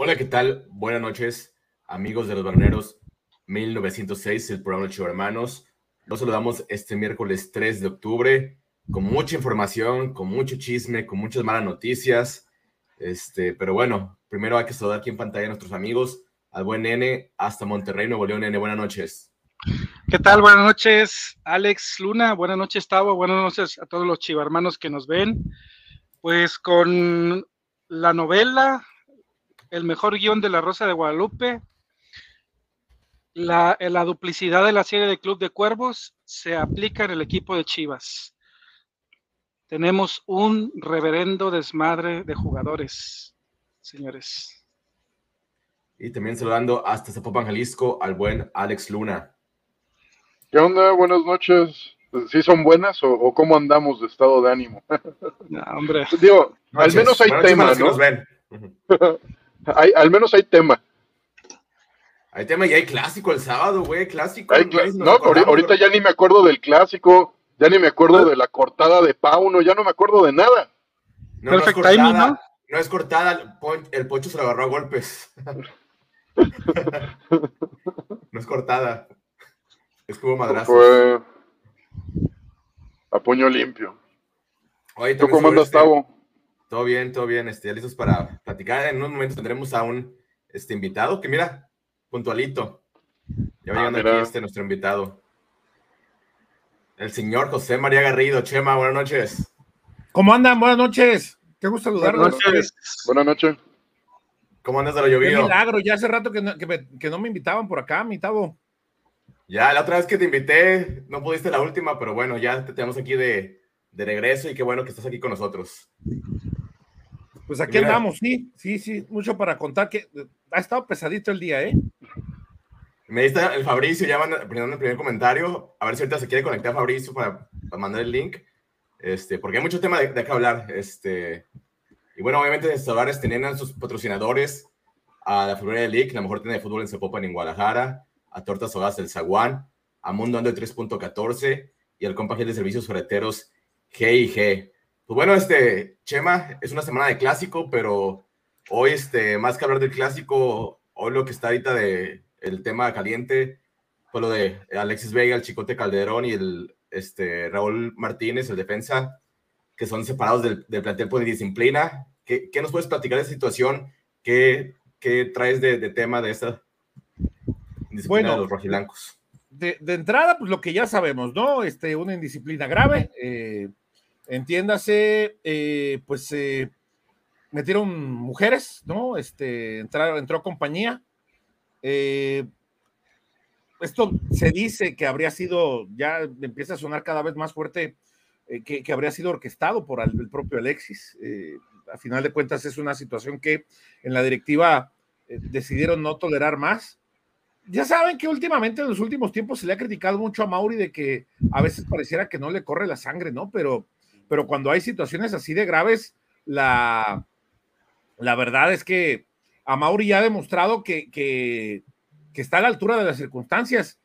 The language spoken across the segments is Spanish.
Hola, ¿qué tal? Buenas noches, amigos de los Barneros 1906, el programa Chivo Hermanos. Los saludamos este miércoles 3 de octubre con mucha información, con mucho chisme, con muchas malas noticias. Este, pero bueno, primero hay que saludar aquí en pantalla a nuestros amigos, al buen Nene, hasta Monterrey, Nuevo León, Nene. Buenas noches. ¿Qué tal? Buenas noches, Alex Luna. Buenas noches, Tavo. Buenas noches a todos los chivarmanos que nos ven. Pues con la novela el mejor guion de La Rosa de Guadalupe, la, la, duplicidad de la serie de Club de Cuervos se aplica en el equipo de Chivas. Tenemos un reverendo desmadre de jugadores, señores. Y también saludando hasta Zapopan, Jalisco, al buen Alex Luna. ¿Qué onda? Buenas noches. ¿Sí son buenas o, o cómo andamos de estado de ánimo? No, hombre. Digo, al menos hay tema, ¿no? hay, al menos hay tema. Hay tema y hay clásico el sábado, güey, clásico. Hay cl no, ahorita ya ni me acuerdo del clásico, ya ni me acuerdo de la cortada de Pauno, ya no me acuerdo de nada. No, no es cortada, ¿no? No es cortada, el pocho se lo agarró a golpes. no es cortada. Es como madrazo. Fue a puño limpio. Oye, ¿Tú cómo andas, este... Tavo? Todo bien, todo bien. Este, listos para platicar. En unos momentos tendremos a un este, invitado que, mira, puntualito. Ya va ah, llegando aquí este nuestro invitado. El señor José María Garrido. Chema, buenas noches. ¿Cómo andan? Buenas noches. Qué gusto saludarlos. Buenas noches. Buenas noches. ¿Cómo andas de lo llovido? Qué milagro, ya hace rato que no, que, me, que no me invitaban por acá, mi Tavo. Ya, la otra vez que te invité, no pudiste la última, pero bueno, ya te tenemos aquí de, de regreso y qué bueno que estás aquí con nosotros. Pues aquí Mira. andamos, sí, sí, sí, mucho para contar que ha estado pesadito el día, ¿eh? Me dice el Fabricio, ya van poniendo el primer comentario, a ver si ahorita se quiere conectar Fabricio para, para mandar el link, este, porque hay mucho tema de, de qué hablar, este, y bueno, obviamente estos hogares tenían sus patrocinadores a la Florida League, la mejor tienda de fútbol en Zapopan en Guadalajara, a Tortas Hogas del Zaguán, a Mundo Ando 3.14 y al Compaje de Servicios Ferreteros G&G. Pues bueno, este, Chema, es una semana de clásico, pero hoy, este, más que hablar del clásico, hoy lo que está ahorita de el tema caliente fue lo de Alexis Vega, el Chicote Calderón y el este, Raúl Martínez, el defensa, que son separados del, del plantel por disciplina. ¿Qué, ¿Qué, nos puedes platicar de esa situación? ¿Qué, qué traes de, de, tema de esta disciplina bueno, de los rojiblancos? De, de, entrada, pues lo que ya sabemos, ¿no? Este, una indisciplina grave. Eh, entiéndase, eh, pues eh, metieron mujeres, ¿no? Este, entraron, entró compañía. Eh, esto se dice que habría sido, ya empieza a sonar cada vez más fuerte, que, habría sido orquestado por el, el propio Alexis. A final de cuentas es una situación que en la directiva decidieron no tolerar más. Ya saben que últimamente en los últimos tiempos se le ha criticado mucho a Mauri de que a veces pareciera que no le corre la sangre, ¿no? Pero pero cuando hay situaciones así de graves, la, la verdad es que a ya ha demostrado que, que, está a la altura de las circunstancias.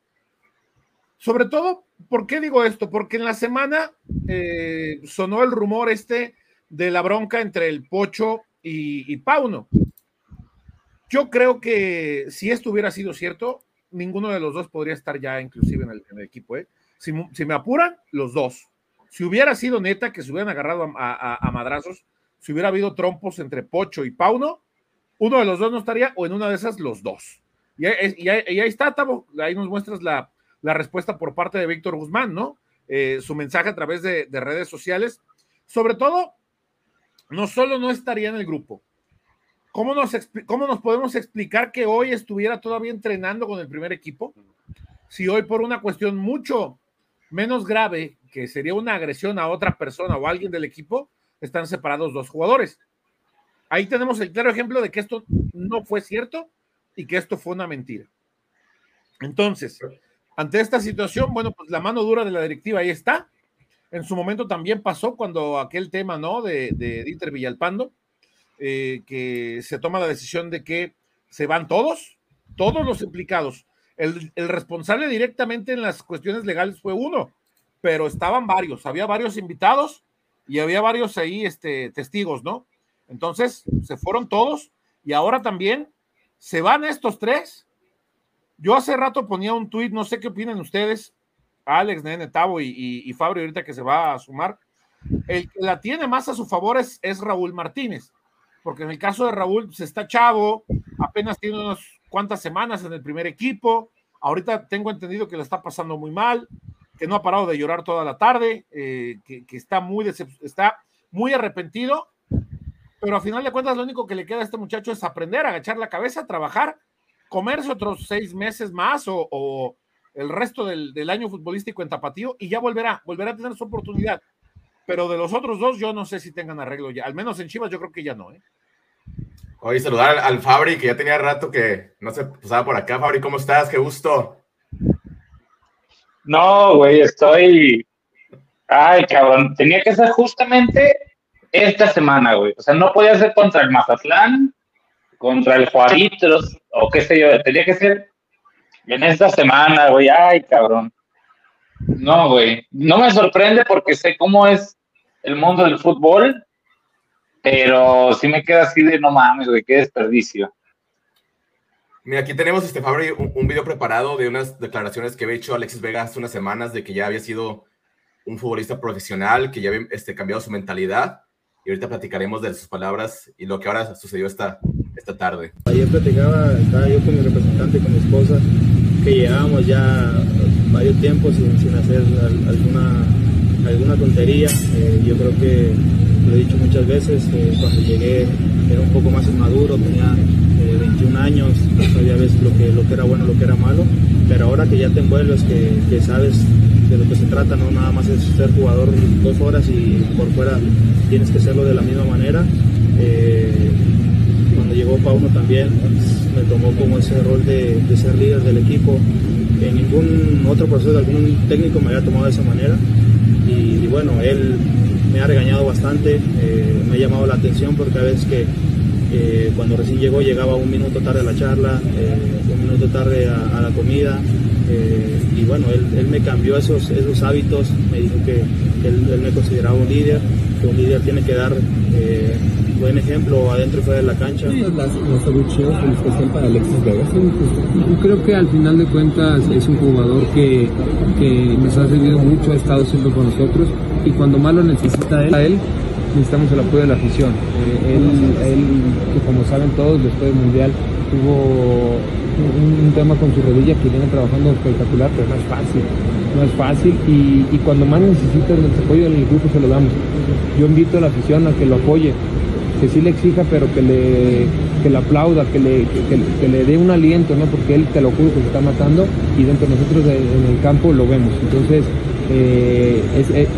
Sobre todo, ¿por qué digo esto? Porque en la semana eh, sonó el rumor este de la bronca entre el Pocho y, Pauno. Yo creo que si esto hubiera sido cierto, ninguno de los dos podría estar ya inclusive en el, equipo. ¿eh? Si me apuran, los dos si hubiera sido neta que se hubieran agarrado a, a, madrazos, si hubiera habido trompos entre Pocho y Pauno, uno de los dos no estaría, o en una de esas, los dos. Y, ahí, está, Tavo, ahí nos muestras la, la, respuesta por parte de Víctor Guzmán, ¿no? Eh, su mensaje a través de, de, redes sociales. Sobre todo, no solo no estaría en el grupo, ¿cómo nos, ¿cómo nos podemos explicar que hoy estuviera todavía entrenando con el primer equipo? Si hoy por una cuestión mucho menos grave, que sería una agresión a otra persona o alguien del equipo, están separados dos jugadores. Ahí tenemos el claro ejemplo de que esto no fue cierto y que esto fue una mentira. Entonces, ante esta situación, bueno, pues la mano dura de la directiva ahí está. En su momento también pasó cuando aquel tema, ¿no? De, de Dieter Villalpando, eh, que se toma la decisión de que se van todos, todos los implicados, el, responsable directamente en las cuestiones legales fue uno, pero estaban varios, había varios invitados y había varios ahí este, testigos, ¿no? Entonces se fueron todos Y ahora también se van estos tres. Yo hace rato ponía un tuit, no sé qué opinan ustedes, Alex, Nene, Tavo y, y, Fabio, ahorita que se va a sumar. El que la tiene más a su favor es, es Raúl Martínez, porque en el caso de Raúl, se pues, está chavo, apenas tiene unas cuantas semanas en el primer equipo. Ahorita tengo entendido que le está pasando muy mal, que no ha parado de llorar toda la tarde, eh, que, que, está muy está muy arrepentido, pero a final de cuentas lo único que le queda a este muchacho es aprender, agachar la cabeza, trabajar, comerse otros seis meses más o, el resto del, año futbolístico en Tapatío y ya volverá, volverá a tener su oportunidad. Pero de los otros dos, yo no sé si tengan arreglo ya. Al menos en Chivas, yo creo que ya no. ¿eh? Oye, saludar al, Fabri, que ya tenía rato que no se pasaba por acá. Fabri, ¿cómo estás? Qué gusto. No, güey, estoy. Ay, cabrón. Tenía que ser justamente esta semana, güey. O sea, no podía ser contra el Mazatlán, contra el Juaritos, o qué sé yo. Tenía que ser en esta semana, güey. Ay, cabrón. No, güey. No me sorprende porque sé cómo es el mundo del fútbol, pero sí me queda así de no mames, güey, qué desperdicio. Mira, aquí tenemos, este, Fabri, un, video preparado de unas declaraciones que había hecho Alexis Vega hace unas semanas de que ya había sido un futbolista profesional, que ya había este, cambiado su mentalidad y ahorita platicaremos de sus palabras y lo que ahora sucedió esta, esta tarde. Ayer platicaba, estaba yo con mi representante, con mi esposa, que llevábamos ya varios tiempos sin, sin hacer alguna, alguna tontería. Eh, yo creo que lo he dicho muchas veces, eh, cuando llegué era un poco más inmaduro, tenía 21 eh, años, no sabía lo que, lo que era bueno, lo que era malo, pero ahora que ya te envuelves, que, sabes de lo que se trata, no nada más es ser jugador dos horas y por fuera tienes que hacerlo de la misma manera. Eh, cuando llegó Pauno también me tomó como ese rol de, ser líder del equipo. En ningún otro proceso algún técnico me había tomado de esa manera. Y, bueno, él me ha regañado bastante, eh, me ha llamado la atención porque a veces que eh, cuando recién llegó llegaba un minuto tarde a la charla, un minuto tarde a la comida, eh, y bueno, él, me cambió esos, esos hábitos, me dijo que, él, me consideraba un líder, que un líder tiene que dar eh, buen ejemplo adentro y fuera de la cancha. las, soluciones en especial para Alexis Vega. Yo creo que al final de cuentas es un jugador que, que nos ha servido mucho, ha estado siempre con nosotros y cuando más lo necesita él, a él necesitamos el apoyo de la afición. Eh, él, él, que como saben todos, después del Mundial tuvo un, tema con su rodilla que viene trabajando espectacular, pero no es fácil, no es fácil y, cuando más necesita el apoyo del grupo se lo damos. Yo invito a la afición a que lo apoye, que sí le exija, pero que le, que le aplauda, que le, que, le dé un aliento, ¿no? porque él te lo juro que se está matando y dentro de nosotros en el campo lo vemos. Entonces, eh, eh,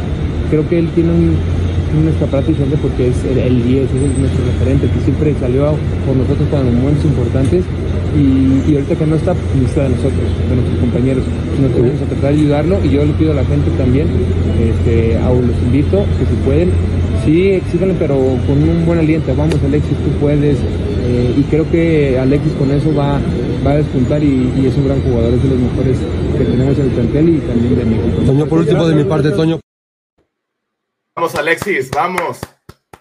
creo que él tiene un, un escaparate porque es el, 10, es nuestro referente, que siempre salió por nosotros cuando en momentos importantes y, ahorita que no está, pues está de nosotros, de nuestros compañeros. Nosotros vamos a tratar de ayudarlo y yo le pido a la gente también, este, a, los invito que si pueden, sí, exíganle, pero con un buen aliento. Vamos, Alexis, tú puedes. Eh, y creo que Alexis con eso va, va a despuntar y, es un gran jugador, es de los mejores que tenemos en el plantel y también de México. Toño, por último, de mi parte, Toño. Vamos, Alexis, vamos.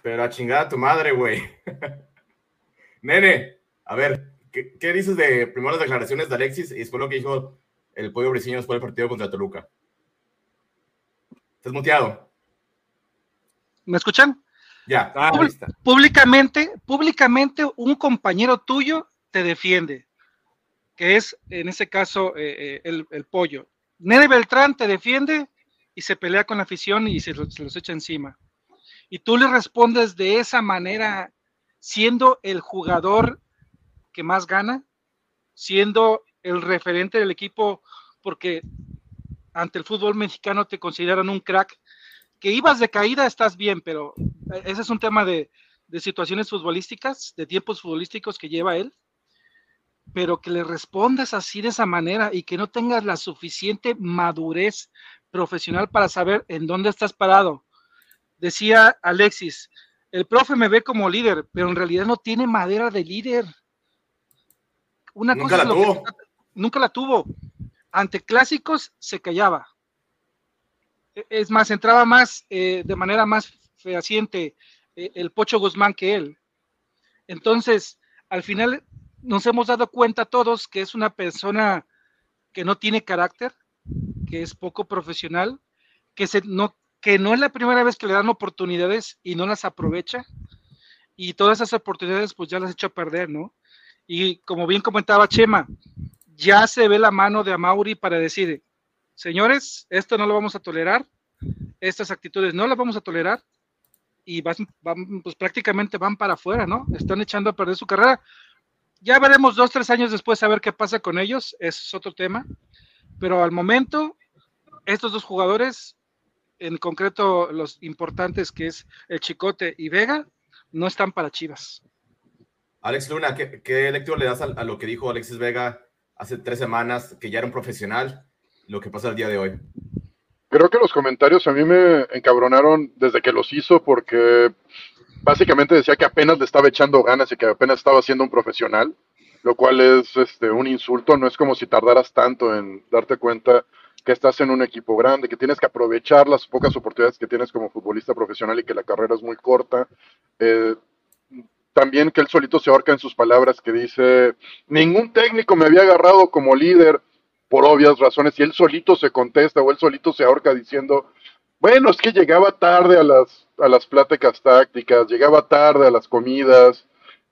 Pero a chingada tu madre, güey. Nene, a ver, ¿qué, dices de primero las declaraciones de Alexis y después lo que dijo el pollo briseño después del partido contra Toluca? ¿Estás muteado? ¿Me escuchan? Ya. Ah, públicamente, públicamente un compañero tuyo te defiende, que es en ese caso eh, eh, el, el pollo. Nene Beltrán te defiende y se pelea con la afición y se, los echa encima. Y tú le respondes de esa manera, siendo el jugador que más gana, siendo el referente del equipo, porque ante el fútbol mexicano te consideran un crack. Que ibas de caída, estás bien, pero ese es un tema de, de situaciones futbolísticas, de tiempos futbolísticos que lleva él pero que le respondas así de esa manera y que no tengas la suficiente madurez profesional para saber en dónde estás parado. Decía Alexis, el profe me ve como líder, pero en realidad no tiene madera de líder. Una nunca cosa la tuvo. nunca la tuvo. Ante clásicos se callaba. E, es más, entraba más eh, de manera más fehaciente eh, el Pocho Guzmán que él. Entonces, al final nos hemos dado cuenta todos que es una persona que no tiene carácter, es poco profesional, que, se, no, que no es la primera vez que le dan oportunidades y no las aprovecha. Y todas esas oportunidades pues ya las ha hecho a perder, ¿no? Y como bien comentaba Chema, ya se ve la mano de Amauri para decir, señores, esto no lo vamos a tolerar, estas actitudes no las vamos a tolerar y van, pues prácticamente van para afuera, ¿no? Están echando a perder su carrera. Ya veremos dos, tres años después a ver qué pasa con ellos, es otro tema, pero al momento, estos dos jugadores, en concreto los importantes que es el Chicote y Vega, no están para Chivas. Alex Luna, ¿qué, lectura le das a, a, lo que dijo Alexis Vega hace tres semanas, que ya era un profesional, lo que pasa el día de hoy? Creo que los comentarios a mí me encabronaron desde que los hizo porque básicamente decía que apenas le estaba echando ganas y que apenas estaba siendo un profesional, lo cual es este, un insulto, no es como si tardaras tanto en darte cuenta que estás en un equipo grande, que tienes que aprovechar las pocas oportunidades que tienes como futbolista profesional y que la carrera es muy corta. Eh, también que él solito se ahorca en sus palabras que dice, ningún técnico me había agarrado como líder, por obvias razones, y él solito se contesta o él solito se ahorca diciendo, bueno, es que llegaba tarde a las, a las pláticas tácticas, llegaba tarde a las comidas,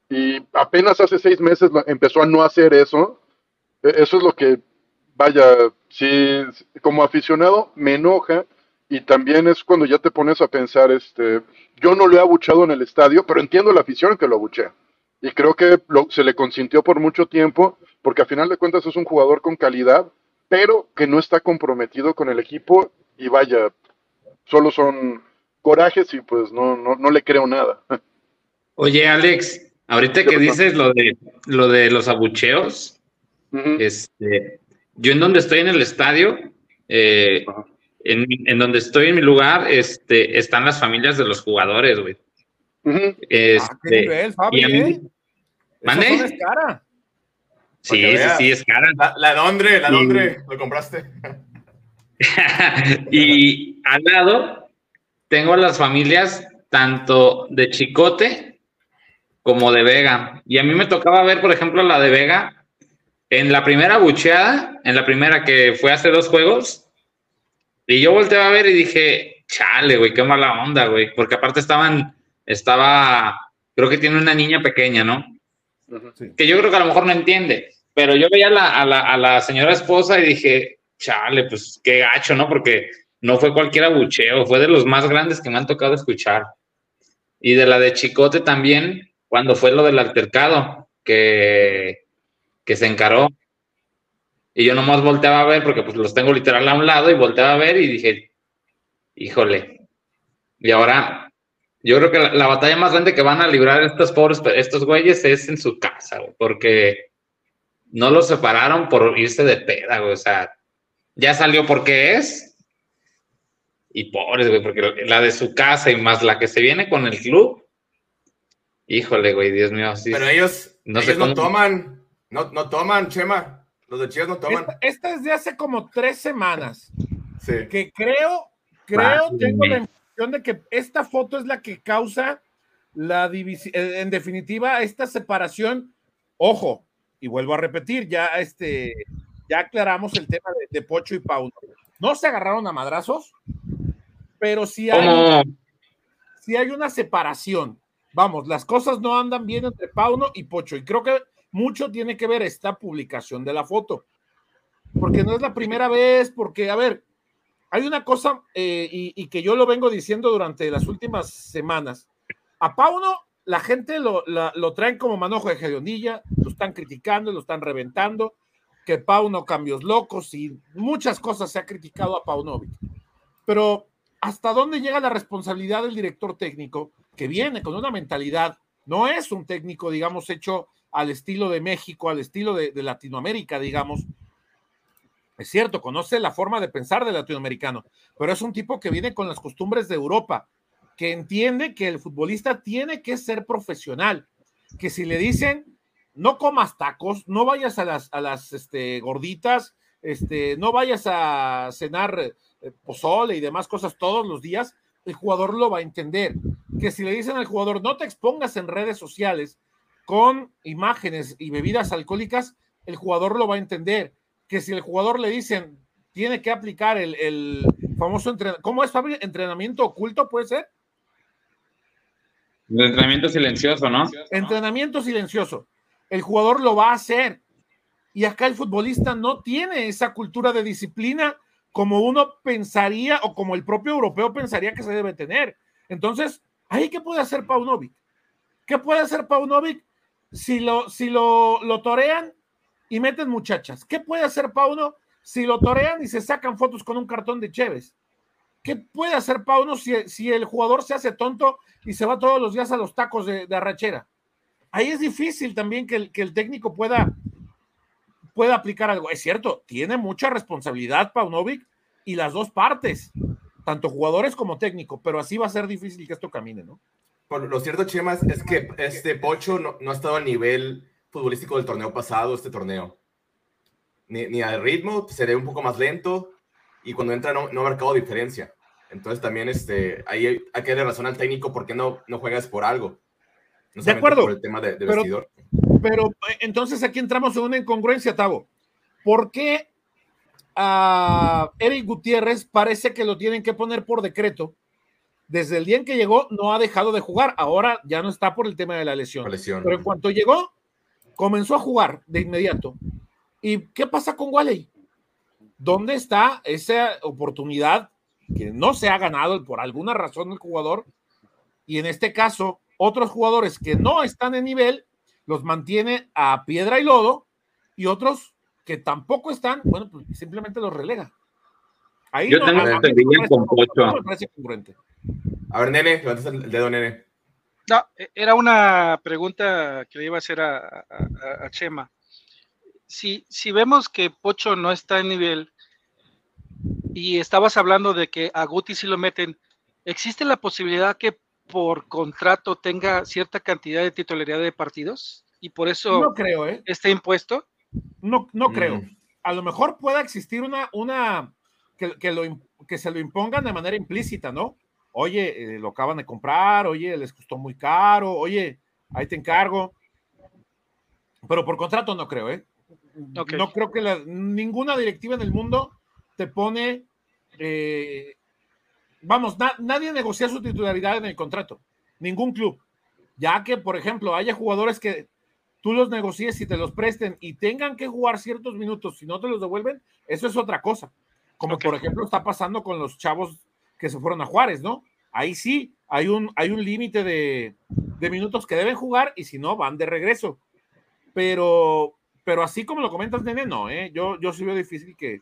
y apenas hace seis meses empezó a no hacer eso. E, eso es lo que, vaya, sí, como aficionado me enoja, y también es cuando ya te pones a pensar, este, yo no lo he abuchado en el estadio, pero entiendo la afición que lo abuchea. Y creo que se le consintió por mucho tiempo, porque a final de cuentas es un jugador con calidad, pero que no está comprometido con el equipo y vaya, solo son corajes y pues no, no, no le creo nada. Oye, Alex, ahorita que dices lo de lo de los abucheos, este, yo en donde estoy en el estadio, eh, en, en, donde estoy en mi lugar, este, están las familias de los jugadores, güey. este, ah, qué nivel, Fabi, y a mí, ¿eh? ¿Mande? Es cara. Sí, sí, sí, es cara. La, la Londre, la Londre, lo compraste. y al lado tengo las familias tanto de Chicote como de Vega. Y a mí me tocaba ver, por ejemplo, la de Vega en la primera bucheada, en la primera que fue hace dos juegos. Y yo volteé a ver y dije, chale, güey, qué mala onda, güey. Porque aparte estaban, estaba, creo que tiene una niña pequeña, ¿no? Que yo creo que a lo mejor no entiende, pero yo veía a la, a, la, a la, señora esposa y dije, chale, pues qué gacho, ¿no? Porque no fue cualquier abucheo, fue de los más grandes que me han tocado escuchar. Y de la de Chicote también, cuando fue lo del altercado, que, que se encaró. Y yo nomás volteaba a ver, porque pues los tengo literal a un lado, y volteaba a ver y dije, híjole. Y ahora yo creo que la, la, batalla más grande que van a librar estos pobres, estos güeyes es en su casa, güey, porque no los separaron por irse de peda, güey, o sea, ya salió porque es. Y pobres, güey, porque la de su casa y más la que se viene con el club. Híjole, güey, Dios mío. Sí, Pero ellos no, ellos no toman, no, no toman, Chema. Los de Chivas no toman. Esta, esta, es de hace como tres semanas. Sí. Que creo, creo, tengo la de que esta foto es la que causa la división, en definitiva, esta separación. Ojo, y vuelvo a repetir, ya este, ya aclaramos el tema de, de Pocho y Pauno. No se agarraron a madrazos, pero sí hay, sí hay una separación. Vamos, las cosas no andan bien entre Pauno y Pocho, y creo que mucho tiene que ver esta publicación de la foto, porque no es la primera vez, porque, a ver, hay una cosa, eh, y, que yo lo vengo diciendo durante las últimas semanas. A Pauno, la gente lo, lo traen como manojo de gedionilla, lo están criticando, lo están reventando, que Pauno cambios locos y muchas cosas se ha criticado a Paunovic. Pero, ¿hasta dónde llega la responsabilidad del director técnico que viene con una mentalidad? No es un técnico, digamos, hecho al estilo de México, al estilo de, Latinoamérica, digamos, es cierto, conoce la forma de pensar del latinoamericano, pero es un tipo que viene con las costumbres de Europa, que entiende que el futbolista tiene que ser profesional, que si le dicen no comas tacos, no vayas a las, a las este, gorditas, este, no vayas a cenar eh, pozole y demás cosas todos los días, el jugador lo va a entender. Que si le dicen al jugador no te expongas en redes sociales, con imágenes y bebidas alcohólicas, el jugador lo va a entender. Que si el jugador le dicen, tiene que aplicar el, el famoso entrenamiento, ¿cómo es? ¿Entrenamiento oculto puede ser? El entrenamiento silencioso, ¿no? Entrenamiento silencioso. El jugador lo va a hacer. Y acá el futbolista no tiene esa cultura de disciplina como uno pensaría o como el propio europeo pensaría que se debe tener. Entonces, ¿ahí qué puede hacer Paunovic? ¿Qué puede hacer Paunovic si lo, si lo, lo torean y meten muchachas? ¿Qué puede hacer Pauno si lo torean y se sacan fotos con un cartón de Cheves? ¿Qué puede hacer Pauno si, si el jugador se hace tonto y se va todos los días a los tacos de, de arrachera? Ahí es difícil también que el, que el técnico pueda, pueda aplicar algo. Es cierto, tiene mucha responsabilidad Paunovic y las dos partes, tanto jugadores como técnico, pero así va a ser difícil que esto camine, ¿no? Lo cierto, Chema, es que este Pocho no, no ha estado al nivel futbolístico del torneo pasado, este torneo. Ni, ni al ritmo, se ve un poco más lento y cuando entra no, no ha marcado diferencia. Entonces también este, ahí hay, hay que darle razón al técnico porque no, no juegas por algo. No de acuerdo. Por el tema de, de pero, vestidor. pero entonces aquí entramos en una incongruencia, Tavo. ¿Por qué a Eric Gutiérrez parece que lo tienen que poner por decreto? Desde el día en que llegó no ha dejado de jugar. Ahora ya no está por el tema de la lesión. La lesión. Pero en cuanto llegó, comenzó a jugar de inmediato. ¿Y qué pasa con Wally? ¿Dónde está esa oportunidad que no se ha ganado por alguna razón el jugador? Y en este caso, otros jugadores que no están en nivel los mantiene a piedra y lodo y otros que tampoco están, bueno, pues simplemente los relega. Ahí Yo no, tengo a- este parece- con Pocho. no. A ver, nene, levantas el dedo, nene. No, e- era una pregunta que le iba a hacer a, a- a- a Chema. Si, si vemos que Pocho no está en nivel y estabas hablando de que a Guti sí lo meten, ¿existe la posibilidad que por contrato tenga cierta cantidad de titularidad de partidos y por eso No creo, ¿eh? esté impuesto? No, no creo. Mm. A lo mejor pueda existir una, una que, que lo, que se lo impongan de manera implícita, ¿no? Oye, eh, lo acaban de comprar, oye, les costó muy caro, oye, ahí te encargo. Pero por contrato no creo, ¿eh? No creo que la- ninguna directiva en el mundo te pone, eh, vamos, na- nadie negocia su titularidad en el contrato, ningún club. Ya que, por ejemplo, haya jugadores que tú los negocies y te los presten y tengan que jugar ciertos minutos, si no te los devuelven, eso es otra cosa. Como por ejemplo está pasando con los chavos que se fueron a Juárez, ¿no? Ahí sí hay un, hay un límite de, de minutos que deben jugar y si no, van de regreso. Pero, pero así como lo comentas, nene, no, ¿eh? Yo, yo sí veo difícil que,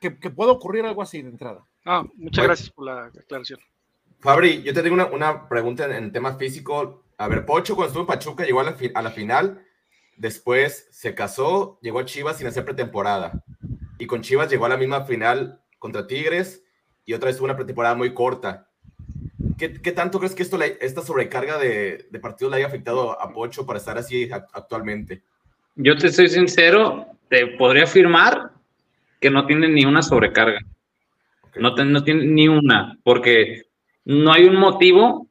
que, que pueda ocurrir algo así de entrada. Ah, muchas Bueno. gracias por la aclaración. Fabri, yo te tengo una, una pregunta en, en tema físico. A ver, Pocho, cuando estuvo en Pachuca, llegó a la, fi- a la final. Después se casó, llegó a Chivas sin hacer pretemporada. Y con Chivas llegó a la misma final contra Tigres y otra vez tuvo una pretemporada muy corta. ¿Qué, qué tanto crees que esto esta sobrecarga de, de partidos le haya afectado a Pocho para estar así ac- actualmente? Yo te soy sincero, te podría afirmar que no tiene ni una sobrecarga. No, te- no tiene ni una, porque no hay un motivo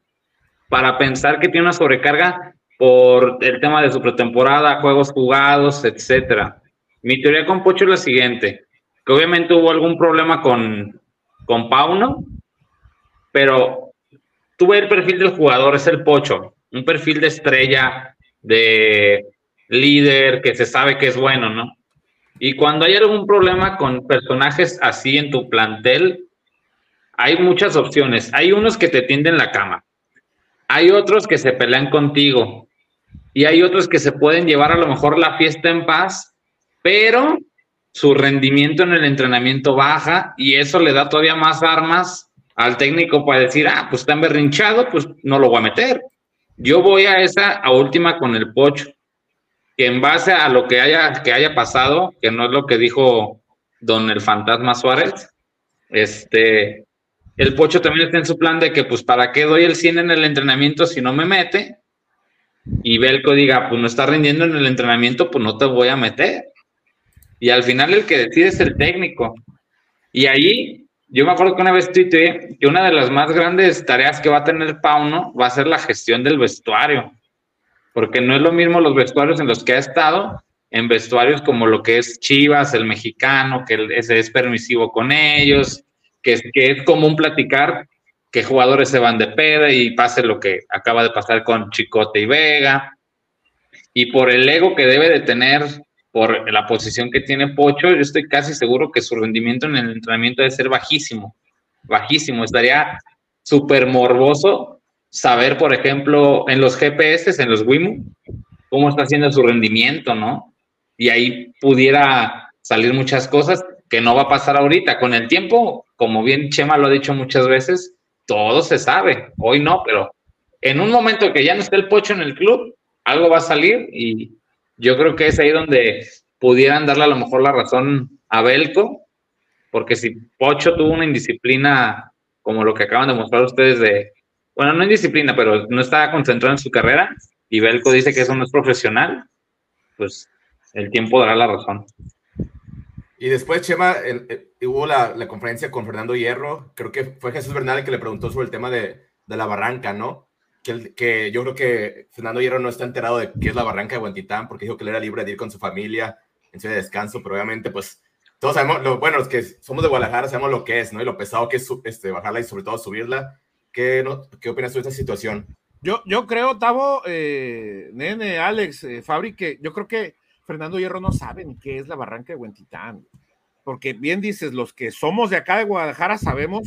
para pensar que tiene una sobrecarga por el tema de su pretemporada, juegos jugados, etcétera. Mi teoría con Pocho es la siguiente, que obviamente hubo algún problema con, con Pauno, pero tú ves el perfil del jugador, es el Pocho, un perfil de estrella, de líder, que se sabe que es bueno, ¿no? Y cuando hay algún problema con personajes así en tu plantel, hay muchas opciones. Hay unos que te tienden la cama, hay otros que se pelean contigo y hay otros que se pueden llevar a lo mejor la fiesta en paz, pero su rendimiento en el entrenamiento baja y eso le da todavía más armas al técnico para decir, ah, pues está emberrinchado, pues no lo voy a meter. Yo voy a esa a última con el pocho, que en base a lo que haya, que haya pasado, que no es lo que dijo don el fantasma Suárez, este, el pocho también está en su plan de que, pues, ¿para qué doy el 100 en el entrenamiento si no me mete? Y Belco diga, pues no está rindiendo en el entrenamiento, pues no te voy a meter. Y al final el que decide es el técnico. Y ahí, yo me acuerdo que una vez tuiteé que una de las más grandes tareas que va a tener Pauno va a ser la gestión del vestuario. porque no es lo mismo los vestuarios en los que ha estado, en vestuarios como lo que es Chivas, el mexicano, que ese es permisivo con ellos, que es, que es común platicar que jugadores se van de peda y pase lo que acaba de pasar con Chicote y Vega, y por el ego que debe de tener, por la posición que tiene Pocho, yo estoy casi seguro que su rendimiento en el entrenamiento debe ser bajísimo, bajísimo. Estaría súper morboso saber, por ejemplo, en los GPS, en los WIMU, cómo está haciendo su rendimiento, ¿no? Y ahí pudiera salir muchas cosas que no va a pasar ahorita. Con el tiempo, como bien Chema lo ha dicho muchas veces, todo se sabe. Hoy no, pero en un momento que ya no esté el Pocho en el club, algo va a salir y yo creo que es ahí donde pudieran darle a lo mejor la razón a Belco, porque si Pocho tuvo una indisciplina como lo que acaban de mostrar ustedes de, bueno, no indisciplina, pero no estaba concentrado en su carrera y Belco dice que eso no es profesional, pues el tiempo dará la razón. Y después, Chema, hubo la, conferencia con Fernando Hierro, creo que fue Jesús Bernal que le preguntó sobre el tema de, de la barranca, ¿no? Que, yo creo que Fernando Hierro no está enterado de qué es la barranca de Huentitán, porque dijo que él era libre de ir con su familia en de descanso, pero obviamente, pues, todos sabemos, lo, bueno, los que somos de Guadalajara sabemos lo que es, ¿no? Y lo pesado que es este, bajarla y sobre todo subirla. ¿Qué, no, qué opinas tú de esta situación? Yo, yo creo, Tavo, eh, Nene, Alex, eh, Fabri, que yo creo que Fernando Hierro no sabe ni qué es la barranca de Huentitán. Porque bien dices, los que somos de acá de Guadalajara sabemos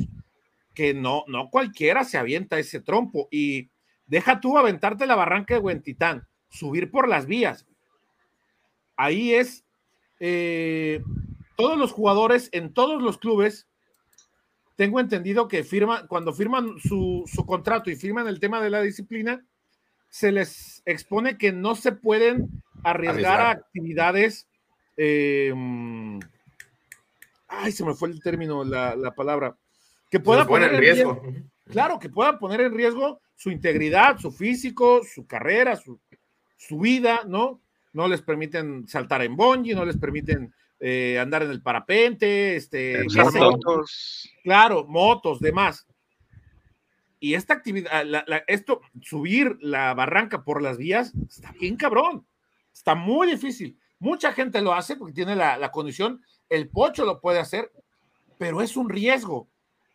que no, no cualquiera se avienta ese trompo. Y Deja tú aventarte la barranca de Huentitán, subir por las vías. Ahí es, eh, todos los jugadores en todos los clubes, tengo entendido que firman, cuando firman su, contrato y firman el tema de la disciplina, se les expone que no se pueden arriesgar, a actividades. Eh, ay, se me fue el término, la, palabra. Que pueda poner en riesgo. Claro, que puedan poner en riesgo su integridad, su físico, su carrera, su, su vida, ¿no? No les permiten saltar en bungee, no les permiten eh, andar en el parapente, este, motos. Claro, motos, demás. Y esta actividad, esto, subir la barranca por las vías, está bien cabrón. Está muy difícil. Mucha gente lo hace porque tiene la, la condición, el pocho lo puede hacer, pero es un riesgo.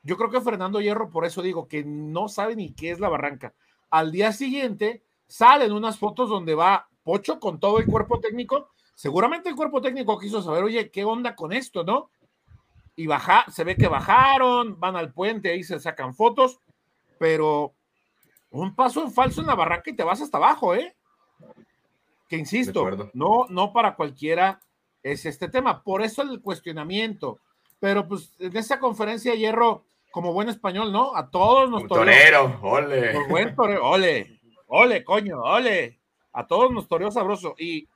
Yo creo que Fernando Hierro, por eso digo que no sabe ni qué es la barranca. Al día siguiente salen unas fotos donde va Pocho con todo el cuerpo técnico. Seguramente el cuerpo técnico quiso saber, oye, ¿qué onda con esto, no? Y baja, se ve que bajaron, van al puente, ahí se sacan fotos, pero un paso en falso en la barranca y te vas hasta abajo, ¿eh? Que insisto, no, no para cualquiera es este tema. Por eso el cuestionamiento. Pero pues en esa conferencia Hierro como buen español, ¿no? A todos nos toreó. Torero, ole. Por buen torero, ole, ole, coño, ole. A todos nos toreó sabroso. Y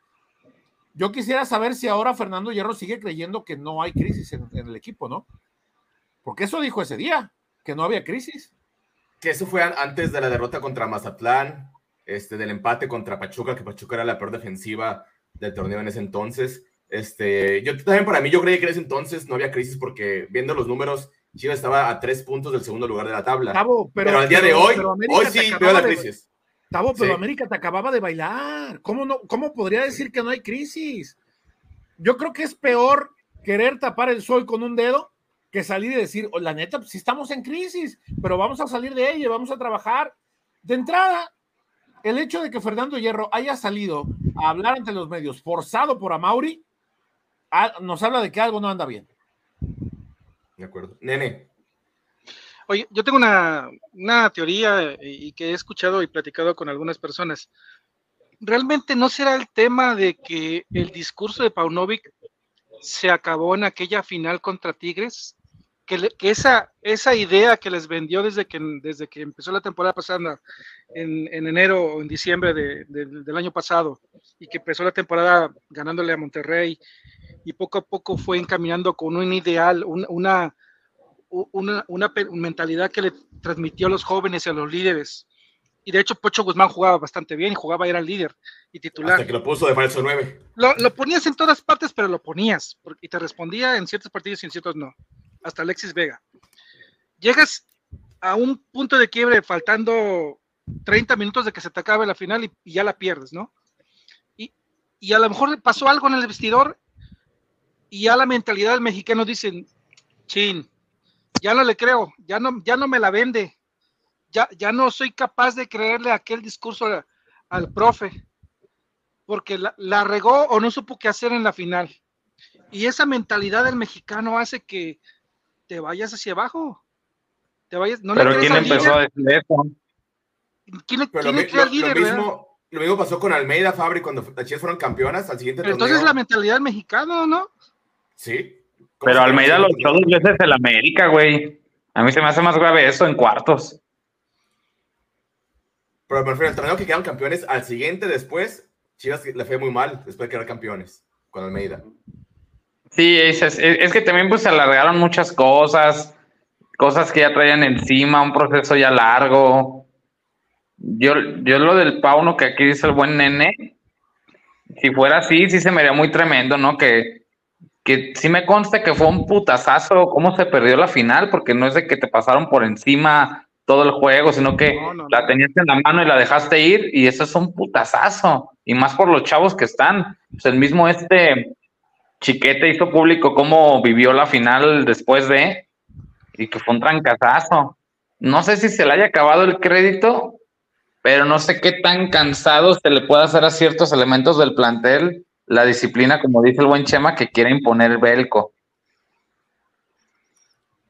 yo quisiera saber si ahora Fernando Hierro sigue creyendo que no hay crisis en, el equipo, ¿no? Porque eso dijo ese día, que no había crisis. Que eso fue antes de la derrota contra Mazatlán, este, del empate contra Pachuca, que Pachuca era la peor defensiva del torneo en ese entonces. Este, yo también para mí, yo creí que en ese entonces no había crisis porque viendo los números, Chivas estaba a tres puntos del segundo lugar de la tabla. pero, al día de hoy, hoy sí veo la crisis. Tavo, pero América te acababa de bailar. ¿Cómo, no, ¿Cómo podría decir que no hay crisis? Yo creo que es peor querer tapar el sol con un dedo que salir y decir, oh, la neta, pues sí estamos en crisis, pero vamos a salir de ella, vamos a trabajar. De entrada, el hecho de que Fernando Hierro haya salido a hablar ante los medios forzado por Amauri, ah, nos habla de que algo no anda bien. De acuerdo. Nene. Oye, yo tengo una, teoría y que he escuchado y platicado con algunas personas. ¿Realmente no será el tema de que el discurso de Paunovic se acabó en aquella final contra Tigres? Que, esa, esa idea que les vendió desde que, desde que empezó la temporada pasada, en, enero o en diciembre del año pasado, y que empezó la temporada ganándole a Monterrey y poco a poco fue encaminando con un ideal, una, una, una, mentalidad que le transmitió a los jóvenes y a los líderes. Y de hecho, Pocho Guzmán jugaba bastante bien y jugaba, era el líder y titular. Hasta que lo puso de falso 9. Lo, lo ponías en todas partes, pero lo ponías y te respondía en ciertos partidos y en ciertos no. Hasta Alexis Vega. Llegas a un punto de quiebre faltando 30 minutos de que se te acabe la final y, ya la pierdes, ¿no? Y, y, a lo mejor pasó algo en el vestidor y ya la mentalidad del mexicano dicen, chin, ya no le creo, ya no, ya no me la vende, ya, ya no soy capaz de creerle aquel discurso al profe, porque la, la, regó o no supo qué hacer en la final. Y esa mentalidad del mexicano hace que te vayas hacia abajo. Te vayas, no Pero ¿quién empezó a decir eso? ¿Quién, Pero quién lo, le al lo- líder, lo verdad? mismo, lo mismo pasó con Almeida Fabri cuando las Chivas fueron campeonas al siguiente Pero torneo. entonces la mentalidad del mexicano, ¿no? Sí. ¿Cómo Pero Almeida lo echó dos veces el América, güey. A mí se me hace más grave eso en cuartos. Pero me refiero al torneo que quedaron campeones al siguiente después, Chivas le fue muy mal después de quedar campeones con Almeida. Sí, es, es- es que también pues se alargaron muchas cosas, cosas que ya traían encima, un proceso ya largo. Yo, yo lo del Pauno que aquí dice el buen nene, si fuera así, sí se me haría muy tremendo, ¿no? Que, que sí me consta que fue un putazazo cómo se perdió la final, porque no es de que te pasaron por encima todo el juego, sino que No, no, la tenías en la mano y la dejaste ir, y eso es un putazazo, y más por los chavos que están. Pues el mismo este Chiquete hizo público cómo vivió la final después de, y que fue un trancazazo. No sé si se le haya acabado el crédito, pero no sé qué tan cansado se le puede hacer a ciertos elementos del plantel la disciplina, como dice el buen Chema, que quiere imponer el Belco.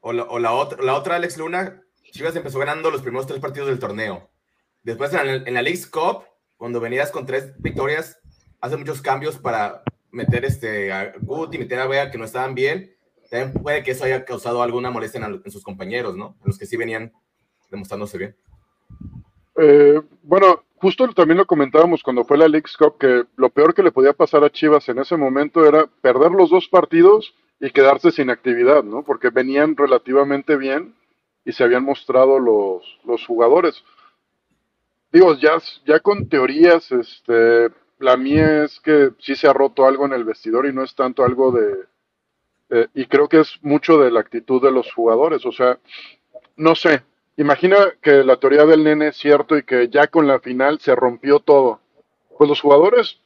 O la, o la otra, la otra, Alex Luna, Chivas empezó ganando los primeros tres partidos del torneo. Después en la, en la League's Cup, cuando venías con tres victorias, hace muchos cambios para meter este, a Guti, meter a Vega que no estaban bien. También puede que eso haya causado alguna molestia en, sus compañeros, ¿no? En los que sí venían demostrándose bien. Eh, bueno, justo también lo comentábamos cuando fue la League's Cup, que lo peor que le podía pasar a Chivas en ese momento era perder los dos partidos y quedarse sin actividad, ¿no? Porque venían relativamente bien y se habían mostrado los, los jugadores. Digo, ya, ya con teorías, este, la mía es que sí se ha roto algo en el vestidor y no es tanto algo de... eh, y creo que es mucho de la actitud de los jugadores, o sea, no sé, Imagina que la teoría del nene es cierto y que ya con la final se rompió todo. Pues los jugadores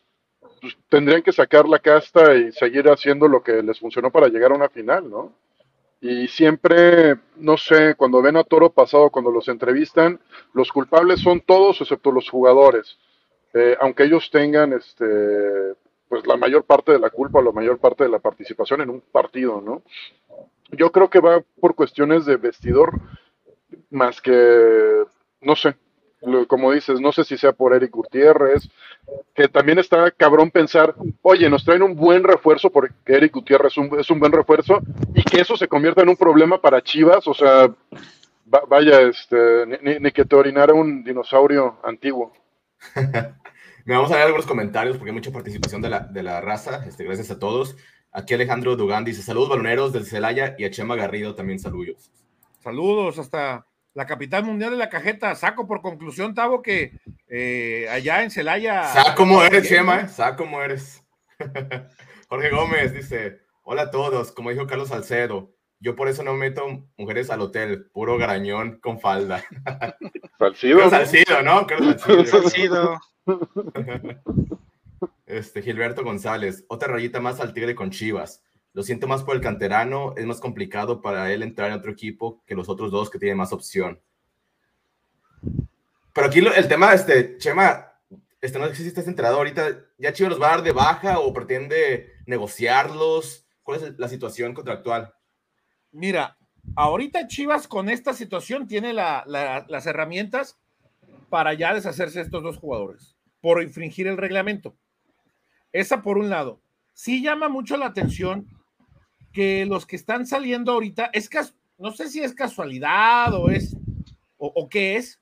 pues, tendrían que sacar la casta y seguir haciendo lo que les funcionó para llegar a una final, ¿no? Y siempre, no sé, cuando ven a Toro pasado, cuando los entrevistan, los culpables son todos excepto los jugadores. Eh, aunque ellos tengan, este, pues la mayor parte de la culpa, la mayor parte de la participación en un partido, ¿no? Yo creo que va por cuestiones de vestidor más que, no sé, como dices, no sé si sea por Eric Gutiérrez, que también está cabrón pensar, oye, nos traen un buen refuerzo porque Eric Gutiérrez es un, es un buen refuerzo y que eso se convierta en un problema para Chivas, o sea, va- vaya, este, ni- ni que te orinara un dinosaurio antiguo. Me vamos a leer algunos comentarios porque hay mucha participación de la, de la raza. Este, gracias a todos. Aquí Alejandro Dugán dice: Saludos baloneros del Celaya y a Chema Garrido también saludos. Saludos hasta la capital mundial de la cajeta. Saco por conclusión, Tavo, que eh, allá en Celaya. Sa cómo eres, Chema. ¿eh? Sa cómo eres. Jorge Gómez dice: Hola a todos, como dijo Carlos Salcedo. Yo por eso no meto mujeres al hotel, puro garañón con falda. Salcido. Salcido, ¿no? Salcido. Salcido. Este, Gilberto González, otra rayita más al Tigre con Chivas. Lo siento más por el canterano, es más complicado para él entrar en otro equipo que los otros dos que tienen más opción. Pero aquí lo- el tema, este, Chema, este, no sé si estás enterado ahorita, ¿ya Chivas los va a dar de baja o pretende negociarlos? ¿Cuál es la situación contractual? Mira, ahorita Chivas con esta situación tiene la- la- las herramientas para ya deshacerse de estos dos jugadores por infringir el reglamento. Esa por un lado. Sí llama mucho la atención que los que están saliendo ahorita, es no sé si es casualidad o es o qué es,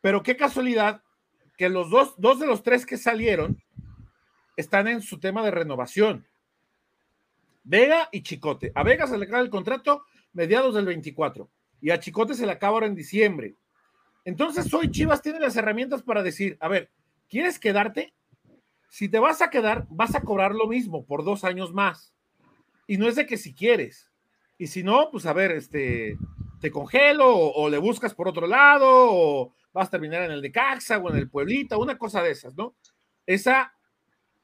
pero qué casualidad que los dos, dos de los tres que salieron están en su tema de renovación. Vega y Chicote. A Vega se le acaba el contrato mediados del 24 y a Chicote se le acaba ahora en diciembre. Entonces hoy Chivas tiene las herramientas para decir, a ver, ¿quieres quedarte? Si te vas a quedar, vas a cobrar lo mismo por dos años más. Y no es de que si quieres. Y si no, pues a ver, este, te congelo o, o le buscas por otro lado o vas a terminar en el de Caxa o en el Pueblita, una cosa de esas, ¿no? Esa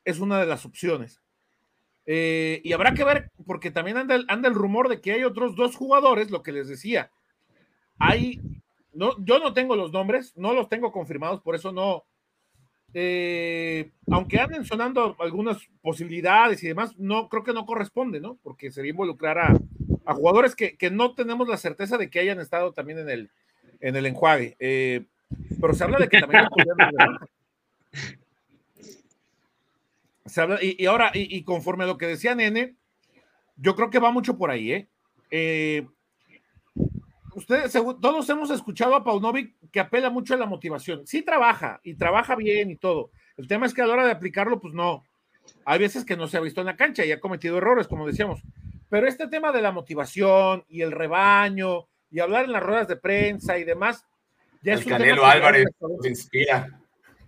es una de las opciones. Eh, y habrá que ver, porque también anda el, anda el rumor de que hay otros dos jugadores, lo que les decía. Hay, no, yo no tengo los nombres, no los tengo confirmados, por eso no. eh, aunque anden sonando algunas posibilidades y demás, no creo que no corresponde, ¿no? Porque sería involucrar a, a jugadores que, que, no tenemos la certeza de que hayan estado también en el, en el enjuague. Eh, pero se habla de que también se habla, y, y, ahora, y, y, conforme a lo que decía Nene, yo creo que va mucho por ahí, ¿eh? eh ustedes, todos hemos escuchado a Paunovic que apela mucho a la motivación. Sí trabaja y trabaja bien y todo. El tema es que a la hora de aplicarlo, pues no. Hay veces que no se ha visto en la cancha y ha cometido errores, como decíamos. Pero este tema de la motivación y el rebaño y hablar en las ruedas de prensa y demás, ya el es un Canelo tema Álvarez se inspira.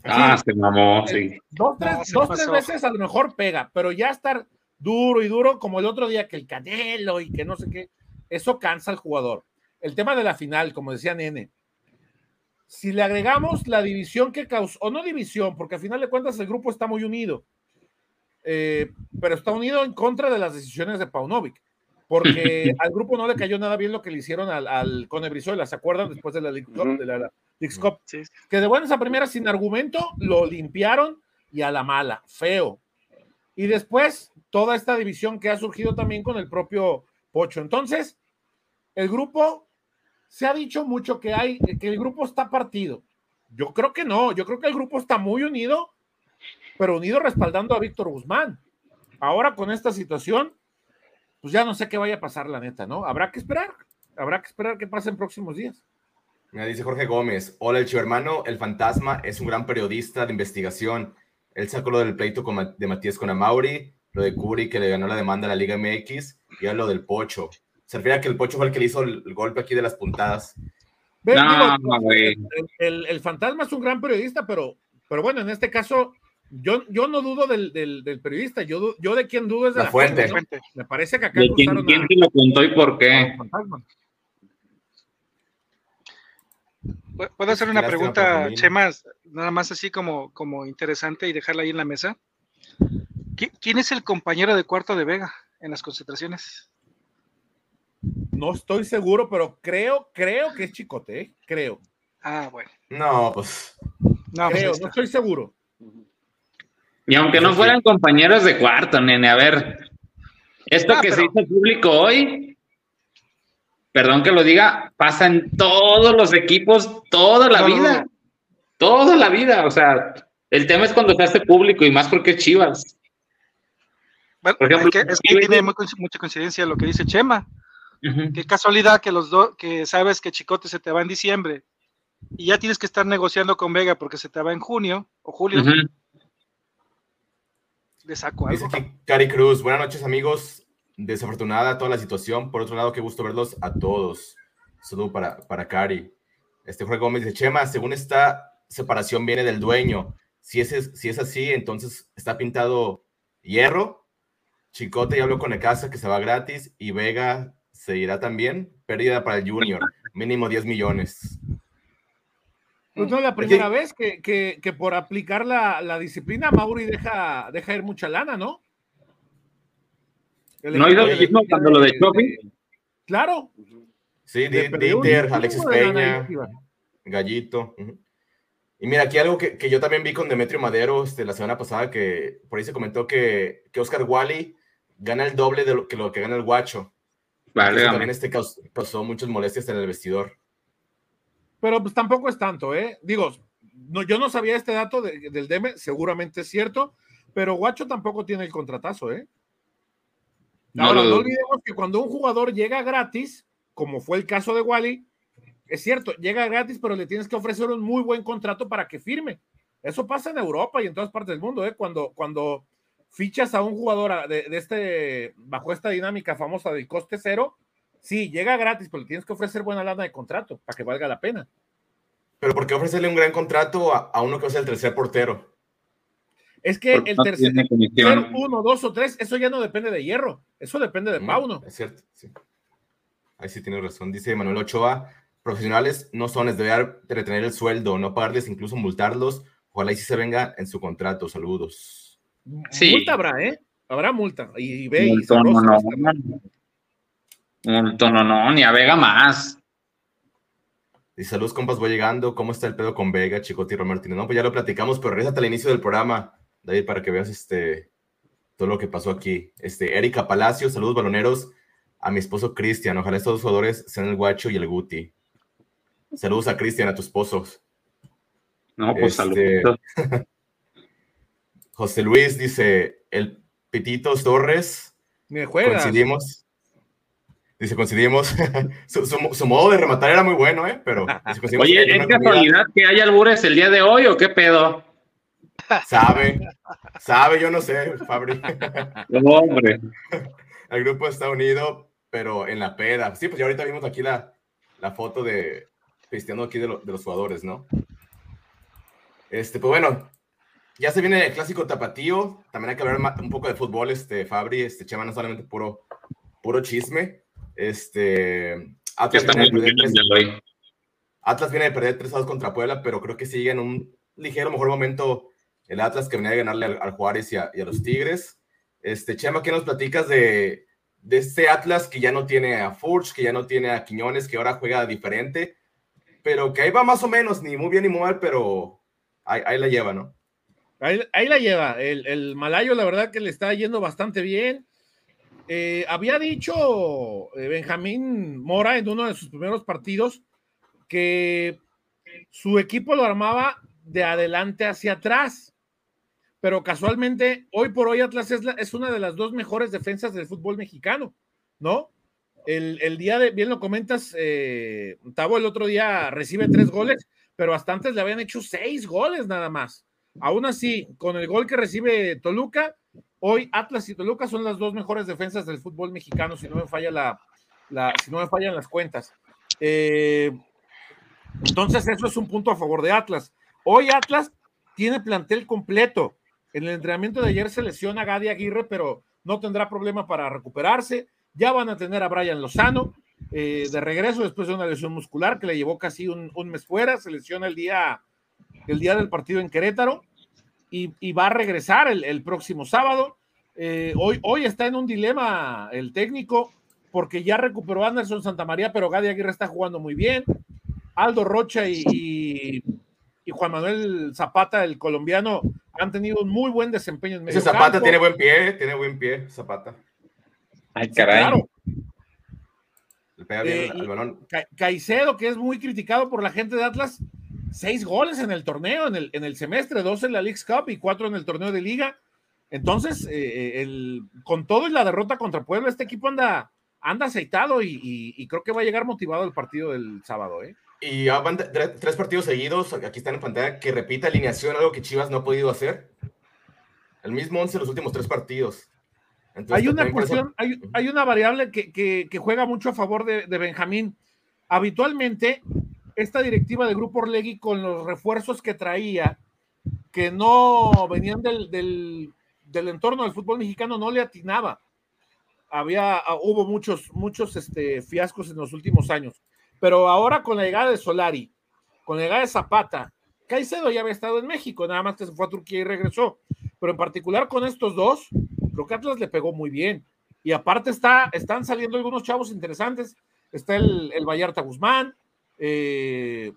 Ah, se mamó, sí. Dos, tres, no, dos, tres veces a lo mejor pega, pero ya estar duro y duro como el otro día que el Canelo y que no sé qué, eso cansa al jugador. El tema de la final, como decía Nene, si le agregamos la división que causó, o no división, porque al final de cuentas el grupo está muy unido, eh, pero está unido en contra de las decisiones de Paunovic, porque al grupo no le cayó nada bien lo que le hicieron al, al Cone Brizuela, ¿se acuerdan? Después de la de la, la League Cup sí. que de buenas a primeras sin argumento lo limpiaron y a la mala, feo. Y después toda esta división que ha surgido también con el propio Pocho. Entonces, el grupo se ha dicho mucho que hay que el grupo está partido. Yo creo que no, yo creo que el grupo está muy unido, pero unido respaldando a Víctor Guzmán. Ahora con esta situación, pues ya no sé qué vaya a pasar, la neta, ¿no? Habrá que esperar, habrá que esperar que pase en próximos días. Me dice Jorge Gómez, hola el chivo hermano, el fantasma es un gran periodista de investigación. Él sacó lo del pleito con, de Matías con Amauri, lo de Curi que le ganó la demanda a la Liga MX y a lo del Pocho se refiere a que el Pocho fue el que le hizo el, el golpe aquí de las puntadas. No, digo, el, el, el, fantasma es un gran periodista, pero, pero bueno, en este caso, yo, yo no dudo del, del, del periodista, yo, yo de quién dudo es de la, la fuente. fuente ¿no? Me parece que acá ¿De quién, quién te lo contó y por qué? ¿Puedo hacer una pregunta, Chema, nada más así como, como interesante y dejarla ahí en la mesa? ¿Quién es el compañero de cuarto de Vega en las concentraciones? No estoy seguro, pero creo, creo que es Chicote, ¿eh? creo. Ah, bueno. No, pues. No, creo, pues no estoy seguro. Y aunque no fueran compañeros de cuarto, nene, a ver. Esto ah, que pero... se hizo público hoy, perdón que lo diga, pasa en todos los equipos toda la no, vida. No. Toda la vida. O sea, el tema es cuando se hace público y más porque es Chivas. Bueno, Por ejemplo, es que, es que tiene mucha coincidencia lo que dice Chema. Uh -huh. Qué casualidad que los dos, que sabes que Chicote se te va en diciembre y ya tienes que estar negociando con Vega porque se te va en junio o julio. Uh -huh. Le saco algo. Dice aquí Cari Cruz, buenas noches amigos. Desafortunada toda la situación. Por otro lado, qué gusto verlos a todos. Saludo para, para Cari. Este Jorge Gómez dice, Chema, según esta separación viene del dueño. Si es, si es así, entonces está pintado hierro. Chicote ya habló con el casa que se va gratis y Vega se irá también. Pérdida para el Junior, mínimo 10 millones. Pues no es la primera Aquí... vez que, que, que, por aplicar la, la, disciplina Mauri deja, deja ir mucha lana, ¿no? No hizo lo mismo cuando lo de Chofi. Claro. Sí, Dieter, Alexis Peña, Gallito. Uh -huh. Y mira, aquí algo que, que, yo también vi con Demetrio Madero este, la semana pasada, que por ahí se comentó que, que Oscar Wally gana el doble de lo que, lo que gana el Guacho. Vale, también este causó, causó, muchas molestias en el vestidor. Pero pues tampoco es tanto, ¿eh? Digo, no, yo no sabía este dato de, del Deme, seguramente es cierto, pero Guacho tampoco tiene el contratazo, ¿eh? Ahora, no, no olvidemos que cuando un jugador llega gratis, como fue el caso de Wally, es cierto, llega gratis, pero le tienes que ofrecer un muy buen contrato para que firme. Eso pasa en Europa y en todas partes del mundo, ¿eh? Cuando, cuando fichas a un jugador de, de, este, bajo esta dinámica famosa del coste cero, sí, llega gratis, pero le tienes que ofrecer buena lana de contrato para que valga la pena. Pero ¿por qué ofrecerle un gran contrato a, a uno que es el tercer portero? Es que el tercer, uno, dos o tres, eso ya no depende de hierro, eso depende de Pauno. Es cierto, sí. Ahí sí tiene razón. Dice Manuel Ochoa, profesionales no son, es deber retener el sueldo, no pagarles, incluso multarlos. Ojalá y si se venga en su contrato. Saludos. Sí. Multa habrá, ¿eh? Habrá multa. Y, ve. no, no, no, no, no, ni a Vega más. Y saludos, compas, voy llegando. ¿Cómo está el pedo con Vega, Chicote y Martínez? No, pues ya lo platicamos, pero regresate al inicio del programa, David, para que veas este, todo lo que pasó aquí. Este, Erika Palacio, saludos baloneros a mi esposo Cristian. Ojalá estos dos jugadores sean el Guacho y el Guti. Saludos a Cristian, a tus esposos. No, pues este, saludos. José Luis dice, el Pititos Torres. Me juega. Coincidimos. Dice, coincidimos. su, modo de rematar era muy bueno, ¿eh? Pero. Oye, ¿es casualidad que hay albures el día de hoy o qué pedo? Sabe, sabe, yo no sé, Fabri. No, hombre. El grupo está unido, pero en la peda. Sí, pues ya ahorita vimos aquí la, la foto de Cristiano aquí de, de, los jugadores, ¿no? Este, pues bueno, ya se viene el clásico tapatío. También hay que hablar un poco de fútbol, este, Fabri, este, Chema, no solamente puro, puro chisme. Este, Atlas viene, de perder Atlas viene de perder 3 2 contra Puebla, pero creo que sigue en un ligero mejor momento el Atlas que venía de ganarle al, Juárez y a, los Tigres. Este, Chema, ¿qué nos platicas de, de este Atlas que ya no tiene a Furch, que ya no tiene a Quiñones, que ahora juega diferente, pero que ahí va más o menos, ni muy bien ni muy mal, pero ahí, la lleva, ¿no? Ahí, la lleva. El, el, Malayo, la verdad que le está yendo bastante bien. Eh, había dicho eh, Benjamín Mora en uno de sus primeros partidos que su equipo lo armaba de adelante hacia atrás. Pero casualmente, hoy por hoy Atlas es, una de las dos mejores defensas del fútbol mexicano, ¿no? El, día de, bien lo comentas, eh, Tavo el otro día recibe tres goles, pero hasta antes le habían hecho seis goles nada más. Aún así, con el gol que recibe Toluca, Hoy Atlas y Toluca son las dos mejores defensas del fútbol mexicano, si no me falla la, si no me fallan las cuentas. Eh, entonces, eso es un punto a favor de Atlas. Hoy Atlas tiene plantel completo. En el entrenamiento de ayer se lesiona a Gadi Aguirre, pero no tendrá problema para recuperarse. Ya van a tener a Brian Lozano eh, de regreso después de una lesión muscular que le llevó casi un, mes fuera. Se lesiona el día, el día del partido en Querétaro y, va a regresar el, próximo sábado. Eh, hoy, hoy está en un dilema el técnico porque ya recuperó Anderson Santamaría, pero Gadi Aguirre está jugando muy bien. Aldo Rocha y, Juan Manuel Zapata, el colombiano, han tenido un muy buen desempeño en medio Ese Zapata tiene buen pie, tiene buen pie, Zapata. Ay, caray. Claro. Le pega bien el, eh, balón. Caicedo, que es muy criticado por la gente de Atlas, seis goles en el torneo, en el, en el semestre, dos en la League Cup y cuatro en el torneo de liga. Entonces, eh, eh, el, con todo y la derrota contra Puebla, este equipo anda, anda aceitado y, creo que va a llegar motivado el partido del sábado. ¿eh? Y van tres partidos seguidos, aquí están en pantalla, que repita alineación, algo que Chivas no ha podido hacer. El mismo once en los últimos tres partidos. hay una cuestión, hay, una variable que, juega mucho a favor de, de Benjamín. Habitualmente, esta directiva de Grupo Orlegui con los refuerzos que traía, que no venían del, del, entorno del fútbol mexicano, no le atinaba. Había, hubo muchos, muchos este, fiascos en los últimos años. Pero ahora con la llegada de Solari, con la llegada de Zapata, Caicedo ya había estado en México, nada más que se fue a Turquía y regresó. Pero en particular con estos dos, creo que Atlas le pegó muy bien. Y aparte está, están saliendo algunos chavos interesantes. Está el, el Vallarta Guzmán, eh,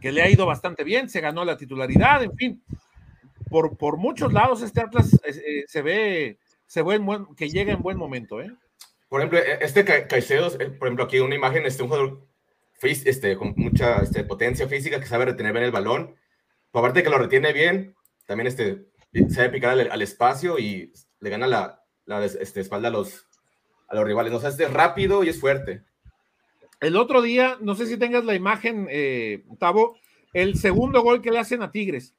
que le ha ido bastante bien, se ganó la titularidad, en fin, por, por muchos lados este Atlas eh, se ve, se ve que llega en buen momento. ¿eh? Por ejemplo, e, este Caicedo, por ejemplo, aquí una imagen, este, un jugador este, con mucha este, potencia física que sabe retener bien el balón, aparte que lo retiene bien, también este, sabe picar al, espacio y le gana la, la este, espalda a los, a los rivales. No sé, es rápido y es fuerte. El otro día, no sé si tengas la imagen, eh, Tavo, el segundo gol que le hacen a Tigres,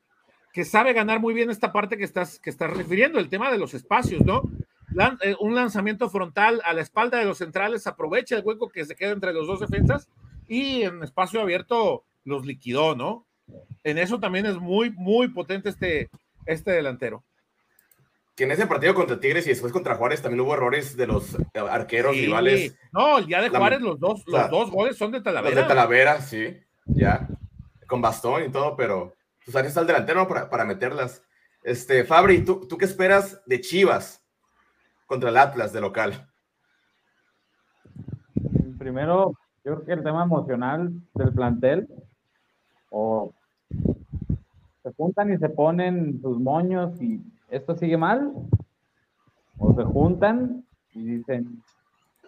que sabe ganar muy bien esta parte que estás, que estás refiriendo, el tema de los espacios, ¿no? Eh, un lanzamiento frontal a la espalda de los centrales, aprovecha el hueco que se queda entre los dos defensas y en espacio abierto los liquidó, ¿no? En eso también es muy, muy potente este, este delantero. que en ese partido contra Tigres y después contra Juárez también hubo errores de los arqueros rivales. No, el día de Juárez los dos, los dos goles son de Talavera. Los de Talavera, sí, ya. Con bastón y todo, pero pues ahí está el delantero para, para meterlas. Este, Fabri, ¿tú, ¿tú qué esperas de Chivas contra el Atlas de local? Primero, yo creo que el tema emocional del plantel, o se juntan y se ponen sus moños y esto sigue mal, o se juntan y dicen,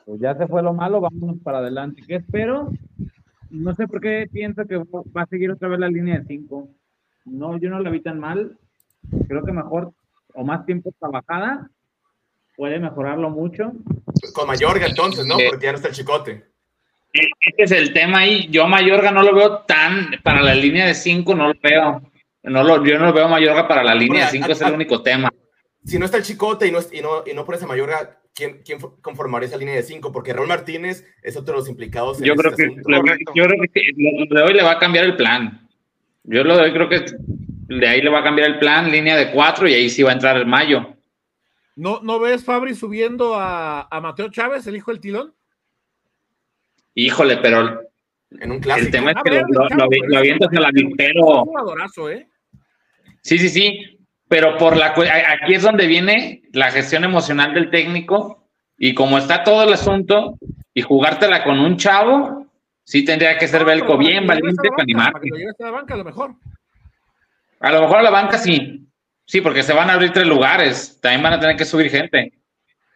pues ya se fue lo malo, vámonos para adelante. ¿Qué espero? No sé por qué pienso que va a seguir otra vez la línea de 5. No, yo no la vi tan mal. Creo que mejor o más tiempo trabajada puede mejorarlo mucho. Con Mayorga entonces, ¿no? Porque ya no está el chicote. Este es el tema ahí. Yo Mayorga no lo veo tan, para la línea de 5 no lo veo. No lo, yo no lo veo Mayorga para la línea de 5, es el único tema. Si no está el Chicote y no, y no, y no pones a Mayorga, ¿quién, ¿quién conformaría esa línea de 5? Porque Raúl Martínez es otro de los implicados. En yo, creo que, le, yo creo que lo de hoy le va a cambiar el plan. Yo lo de hoy creo que de ahí le va a cambiar el plan, línea de 4 y ahí sí va a entrar el Mayo. ¿No, ¿No ves Fabri subiendo a, a Mateo Chávez, el hijo del tilón? Híjole, pero en un clásico. El tema es que lo, lo, lo, avientas a la pero... ¿eh? Sí, sí, sí. Pero por la aquí es donde viene la gestión emocional del técnico y como está todo el asunto y jugártela con un chavo, sí tendría que ser Belco bien valiente para animar. a la banca a lo mejor. A lo mejor a la banca sí. Sí, porque se van a abrir tres lugares. También van a tener que subir gente.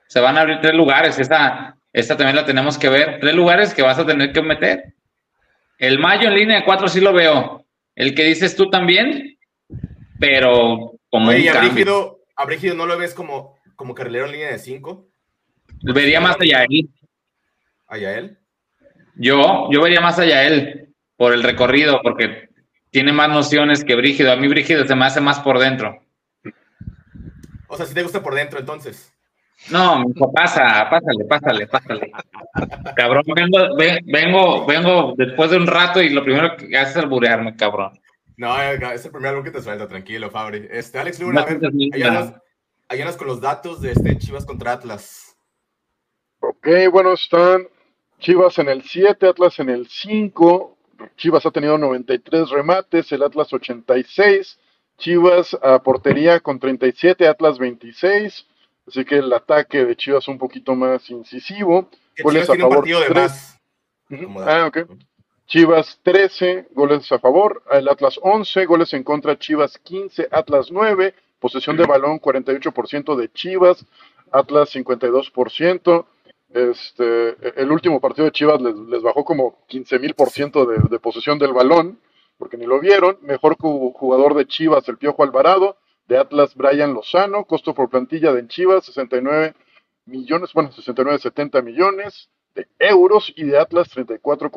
Se van a abrir tres lugares. Esta, esta también la tenemos que ver. Tres lugares que vas a tener que meter. El mayo en línea de cuatro sí lo veo. El que dices tú también, pero como Oye, un a Brígido, a Brígido no lo ves como, como carrilero en línea de cinco. Vería más allá él. ¿Allá él? Yo, yo vería más allá él por el recorrido, porque tiene más nociones que Brígido. A mí Brígido se me hace más por dentro. O sea, si te gusta por dentro, entonces. No, pasa, pásale, pásale, pásale. Cabrón, vengo, vengo, vengo después de un rato y lo primero que haces es alburearme, cabrón. No, es el primer algo que te suelta, tranquilo, Fabri. Este, Alex Luna, ayúdanos, con los datos de este Chivas contra Atlas. Ok, bueno, están Chivas en el 7, Atlas en el 5. Chivas ha tenido 93 remates, el Atlas 86. Chivas a portería con 37, Atlas 26. Así que el ataque de Chivas un poquito más incisivo. Goles a favor. de más. Ah. Chivas 13, goles a favor. El Atlas 11, goles en contra. Chivas 15, Atlas 9. Posesión de balón 48% de Chivas. Atlas 52%. Este, el último partido de Chivas les, bajó como 15 mil por ciento de posesión del balón, porque ni lo vieron. Mejor jugador de Chivas, el Piojo Alvarado de Atlas Brian Lozano, costo por plantilla de Chivas 69 millones, bueno, 69, 70 millones de euros y de Atlas 34,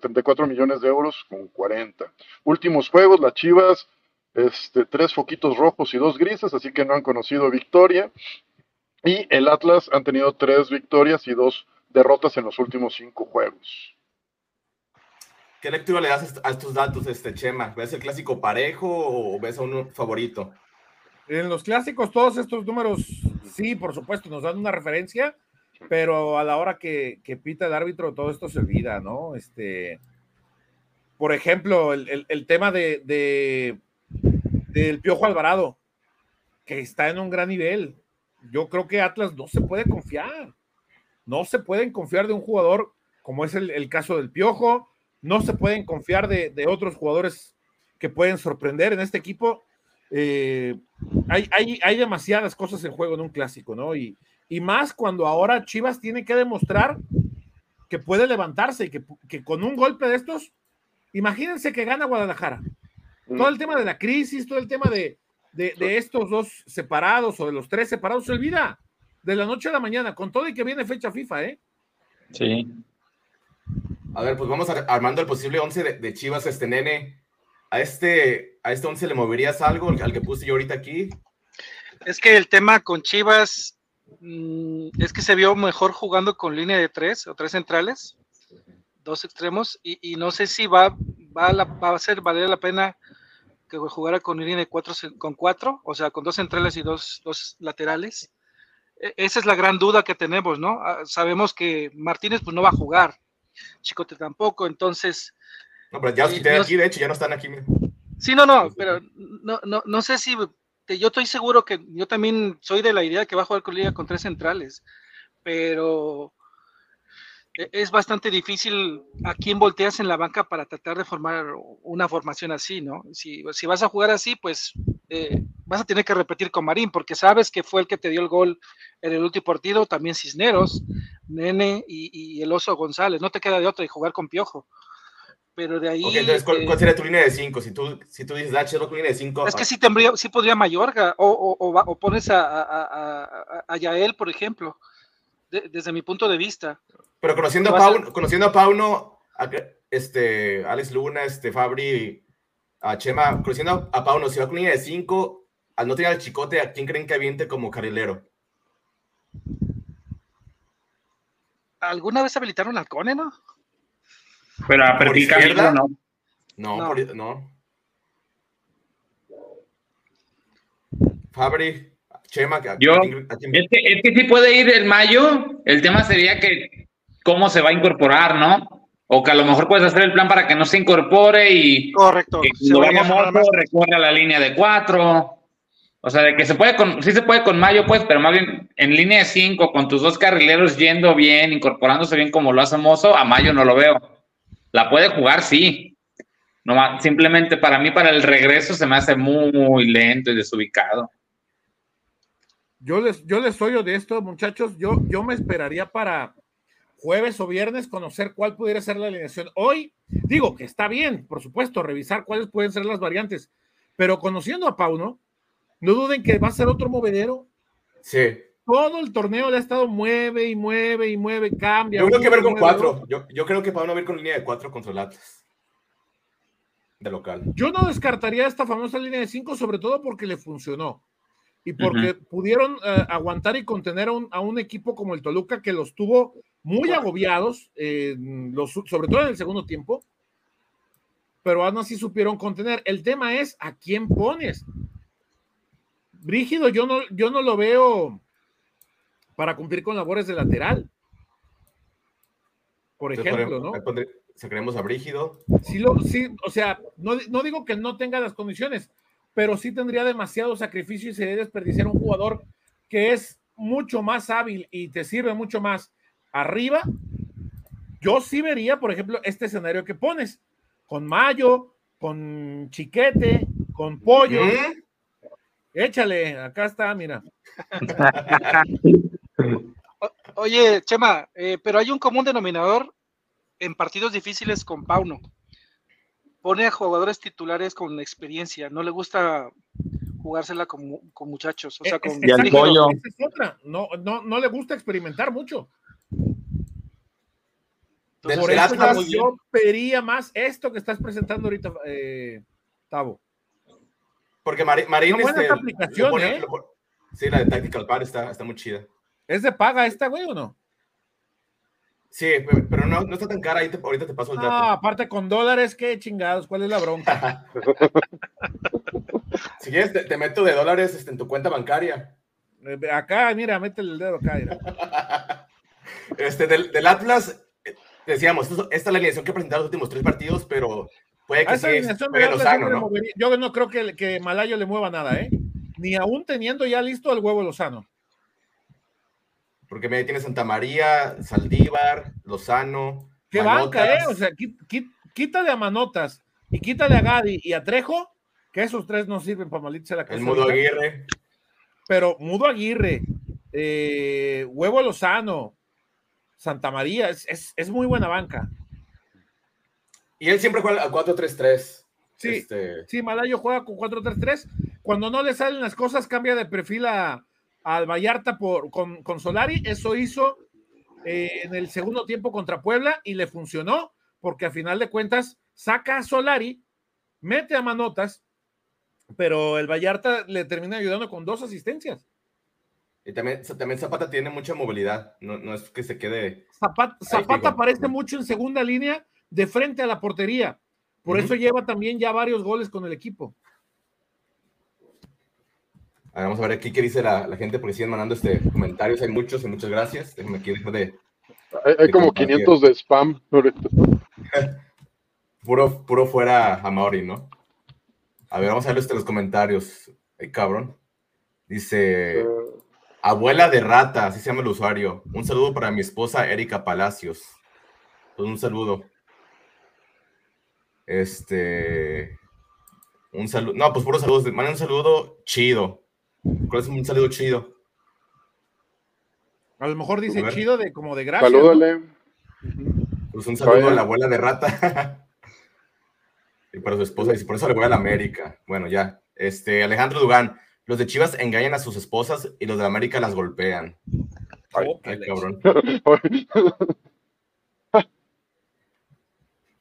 34 eh, millones de euros con 40. Últimos juegos, las Chivas, este, tres foquitos rojos y dos grises, así que no han conocido victoria. Y el Atlas han tenido tres victorias y dos derrotas en los últimos cinco juegos. ¿Qué lectura le das a estos datos, este Chema? ¿Ves el clásico parejo o ves a un favorito? En los clásicos, todos estos números, sí, por supuesto, nos dan una referencia, pero a la hora que, pita el árbitro, todo esto se olvida, ¿no? Este, por ejemplo, el, tema de, del Piojo Alvarado, que está en un gran nivel. Yo creo que Atlas no se puede confiar. No se pueden confiar de un jugador como es el, caso del Piojo. No se pueden confiar de, de otros jugadores que pueden sorprender en este equipo eh, hay, hay, hay, demasiadas cosas en juego en un clásico, ¿no? Y, y, más cuando ahora Chivas tiene que demostrar que puede levantarse y que, que, con un golpe de estos, imagínense que gana Guadalajara. Todo el tema de la crisis, todo el tema de, de, de estos dos separados o de los tres separados se olvida de la noche a la mañana, con todo y que viene fecha FIFA, ¿eh? Sí. A ver, pues vamos armando el posible 11 de, de Chivas, este nene a este, a este 11 le moverías algo al que puse yo ahorita aquí. Es que el tema con Chivas mm, es que se vio mejor jugando con línea de tres o tres centrales, dos extremos, y, no sé si va, va, a ser valer la pena que jugara con línea de cuatro, con cuatro, o sea, con dos centrales y dos, dos laterales. E, esa es la gran duda que tenemos, ¿no? Ah, sabemos que Martínez pues no va a jugar, Chicote tampoco, entonces... No, pero ya los quité aquí, de hecho, ya no están aquí. Sí, no, no, pero no, no, no sé si... Yo estoy seguro que yo también soy de la idea de que va a jugar con Liga con tres centrales, pero e, es bastante difícil a quién volteas en la banca para tratar de formar una formación así, ¿no? Si, si vas a jugar así, pues eh, vas a tener que repetir con Marín, porque sabes que fue el que te dio el gol en el último partido, también Cisneros, Nene y, el Oso González, no te queda de otra y jugar con Piojo. Pero de ahí. entonces, ¿cuál, sería tu línea de 5? Si tú, si tú dices, ah, con línea de 5. Es que sí, tendría, sí podría Mayorga, o, o, o, pones a, a, a, a Yael, por ejemplo, desde mi punto de vista. Pero conociendo a, Pauno, conociendo a Pauno, este, Alex Luna, este, Fabri, a Chema, conociendo a Pauno, si va con línea de 5, al no tener al chicote, ¿a quién creen que aviente como carrilero? ¿Alguna vez habilitaron al Cone, no? Pero a perfil no. No, no. Por, no. Fabri, Chema, Yo, es, que, es que sí puede ir el mayo, el tema sería que cómo se va a incorporar, ¿no? O que a lo mejor puedes hacer el plan para que no se incorpore y Correcto. que lo vaya moto, recorre a la línea de cuatro. O sea, de que se puede con, sí se puede con Mayo, pues, pero más bien en línea de cinco, con tus dos carrileros yendo bien, incorporándose bien como lo hace Mozo, a Mayo no lo veo. La puede jugar, sí. No, simplemente para mí, para el regreso, se me hace muy, lento y desubicado. Yo les, yo les soy esto, muchachos. Yo, yo me esperaría para, jueves o viernes conocer cuál pudiera ser la alineación. Hoy digo que está bien, por supuesto, revisar cuáles pueden ser las variantes, pero conociendo a Pauno, no duden que va a ser otro movedero. Sí. Todo el torneo le ha estado mueve y mueve y mueve, cambia. Yo creo que ver con cuatro. Yo, yo, creo que Pauno va a ir con línea de cuatro contra el Atlas. De local. Yo no descartaría esta famosa línea de cinco, sobre todo porque le funcionó y porque pudieron eh, aguantar y contener a un, a un, equipo como el Toluca que los tuvo muy agobiados, los, sobre todo en el segundo tiempo, pero aún así supieron contener. El tema es a quién pones. Brígido, yo no, yo no lo veo para cumplir con labores de lateral. Por ejemplo, ¿no? Se creemos a Brígido. Sí, lo, sí, o sea, no, no digo que no tenga las condiciones, pero sí tendría demasiado sacrificio y sería desperdiciar un jugador que es mucho más hábil y te sirve mucho más arriba, yo sí vería, por ejemplo, este escenario que pones, con Mayo, con Chiquete, con Pollo. Échale, acá está, mira. oye, Chema, eh, pero hay un común denominador en partidos difíciles con Pauno. Pone a jugadores titulares con experiencia, no le gusta jugársela con, muchachos, o sea, con No, no, no le gusta experimentar mucho. Por eso yo pediría más esto que estás presentando ahorita, eh, Tavo. Porque Marín, Marín este, aplicación, ¿eh? sí, la de Tactical Par está, está muy chida. ¿Es de paga esta, güey, o no? Sí, pero no, no está tan cara. Ahí ahorita te paso el dato. Ah, aparte con dólares, qué chingados, ¿cuál es la bronca? si quieres, te, meto de dólares este, en tu cuenta bancaria. Eh, acá, mira, métele el dedo acá. Este, del, del Atlas, decíamos, esta es la alineación que presentaron los últimos tres partidos, pero puede que sí Lozano, ¿no? Yo no creo que, que Malayo le mueva nada, ¿eh? Ni aún teniendo ya listo el huevo Lozano. Porque me tiene Santa María, Saldívar, Lozano. ¿Qué banca, eh? O sea, quítale a Manotas y quítale a Gadi y a Trejo, que esos tres no sirven para maldita la casa. El Mudo Aguirre. Pero Mudo Aguirre, eh, Huevo Lozano, Santa María, es, es, muy buena banca. Y él siempre juega a 4-3-3. Sí, este... sí, Malayo juega con 4-3-3. Cuando no le salen las cosas, cambia de perfil a, al Vallarta por, con, con, Solari. Eso hizo eh, en el segundo tiempo contra Puebla y le funcionó, porque a final de cuentas saca a Solari, mete a Manotas, pero el Vallarta le termina ayudando con dos asistencias. Y también, también Zapata tiene mucha movilidad, no, no es que se quede. Zapata, aparece mucho en segunda línea de frente a la portería. Por eso lleva también ya varios goles con el equipo. A ver, vamos a ver aquí qué dice la, la gente, porque siguen mandando este, comentarios. Hay muchos y muchas gracias. Déjenme aquí dejar de. Hay, hay de como compartir. 500 de spam. ahorita. Puro, puro fuera a Maori, ¿no? A ver, vamos a ver este, los comentarios. Ay, cabrón. Dice. Eh, Abuela de rata, así se llama el usuario. Un saludo para mi esposa Erika Palacios. Pues un saludo. Este. Un saludo. No, pues puros saludos. Manda un saludo chido. ¿Cuál es un saludo chido? A lo mejor dice chido de como de gracia. ¿no? salúdale. Pues un saludo a la abuela de rata. y para su esposa, y por eso le voy a la América. Bueno, ya. Este, Alejandro Dugán. Los de Chivas engañan a sus esposas y los de América las golpean. Oh, qué Ay, leche. cabrón.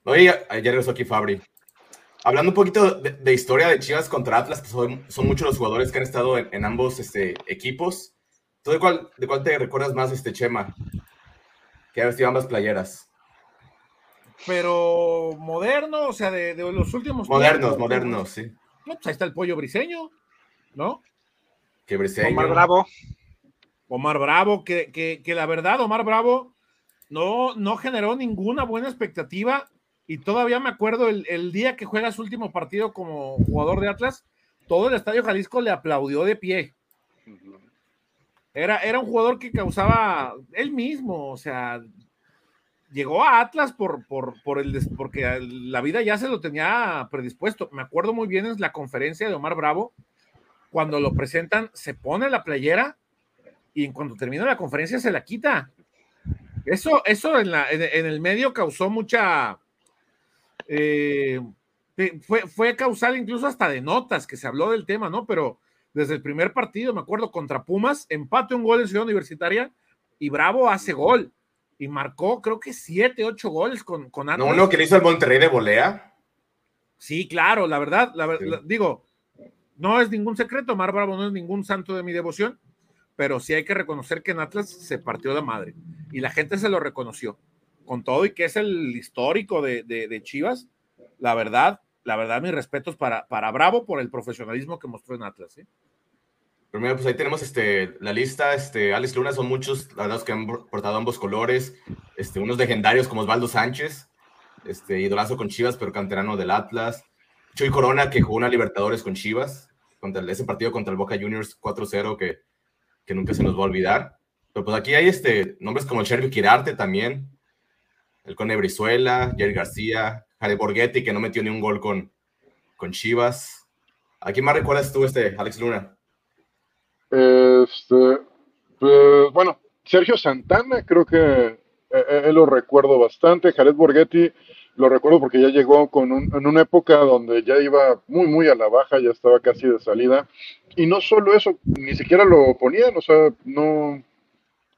Oye, ya ya regresó aquí Fabri. Hablando un poquito de, de historia de Chivas contra Atlas, que son, son muchos los jugadores que han estado en, en ambos este, equipos. ¿Tú de cuál, de cuál te recuerdas más, este Chema? Que ha vestido ambas playeras. Pero moderno, o sea, de, de los últimos. Modernos, tiempos, modernos, sí. No, pues ahí está el pollo briseño, ¿no? Que Briseño. Omar Bravo. Omar Bravo, que, que, que la verdad, Omar Bravo no, no generó ninguna buena expectativa. Y todavía me acuerdo el, el día que juega su último partido como jugador de Atlas, todo el Estadio Jalisco le aplaudió de pie. Era, era un jugador que causaba él mismo, o sea, llegó a Atlas por, por, por el, porque la vida ya se lo tenía predispuesto. Me acuerdo muy bien en la conferencia de Omar Bravo, cuando lo presentan, se pone la playera y en cuanto termina la conferencia se la quita. Eso, eso en, la, en el medio causó mucha. Eh, fue, fue causal incluso hasta de notas que se habló del tema, ¿no? Pero desde el primer partido, me acuerdo, contra Pumas, empate un gol en Ciudad Universitaria y Bravo hace gol y marcó, creo que siete, ocho goles con, con No, Atlas. uno que le hizo al Monterrey de volea. Sí, claro, la verdad, la ver- Sí. la- digo, no es ningún secreto, Omar Bravo no es ningún santo de mi devoción, pero sí hay que reconocer que en Atlas se partió la madre y la gente se lo reconoció. Con todo y que es el histórico de, de- de Chivas, la verdad, la verdad, mis respetos para, para Bravo por el profesionalismo que mostró en Atlas. ¿eh? Pero mira, pues ahí tenemos este, la lista. Este, Alex Luna son muchos, la verdad, que han portado ambos colores. Este, unos legendarios como Osvaldo Sánchez, este, idolazo con Chivas, pero canterano del Atlas. Chuy Corona, que jugó una Libertadores con Chivas, contra ese partido contra el Boca Juniors 4-0, que, que nunca se nos va a olvidar. Pero pues aquí hay este, nombres como Sergio Quirarte también, el Cone Brizuela, Jerry García, Jared Borghetti, que no metió ni un gol con, con Chivas. ¿A quién más recuerdas tú, este, Alex Luna? Este, pues, bueno, Sergio Santana, creo que eh, eh, él lo recuerdo bastante. Jared Borghetti lo recuerdo porque ya llegó con en una época donde ya iba muy, muy a la baja, ya estaba casi de salida. Y no solo eso, ni siquiera lo ponían, o sea, no,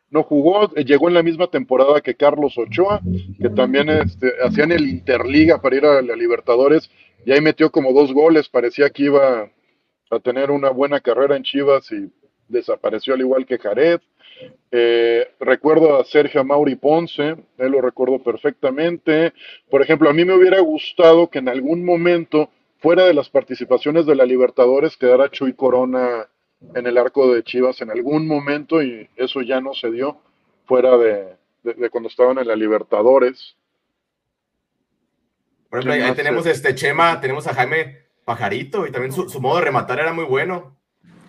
no jugó. eh, Llegó en la misma temporada que Carlos Ochoa, que también este, hacían el Interliga para ir a la Libertadores. Y ahí metió como dos goles, parecía que iba a tener una buena carrera en Chivas y desapareció al igual que Jared. Eh, recuerdo a Sergio Mauri Ponce, él lo recuerdo perfectamente. Por ejemplo, a mí me hubiera gustado que en algún momento, fuera de las participaciones de la Libertadores, quedara Chuy Corona en el arco de Chivas en algún momento y eso ya no se dio fuera de, de- de cuando estaban en la Libertadores. Por ejemplo, ahí, ¿Quién ahí más, tenemos este Chema, tenemos a Jaime Pajarito y también su, su modo de rematar era muy bueno.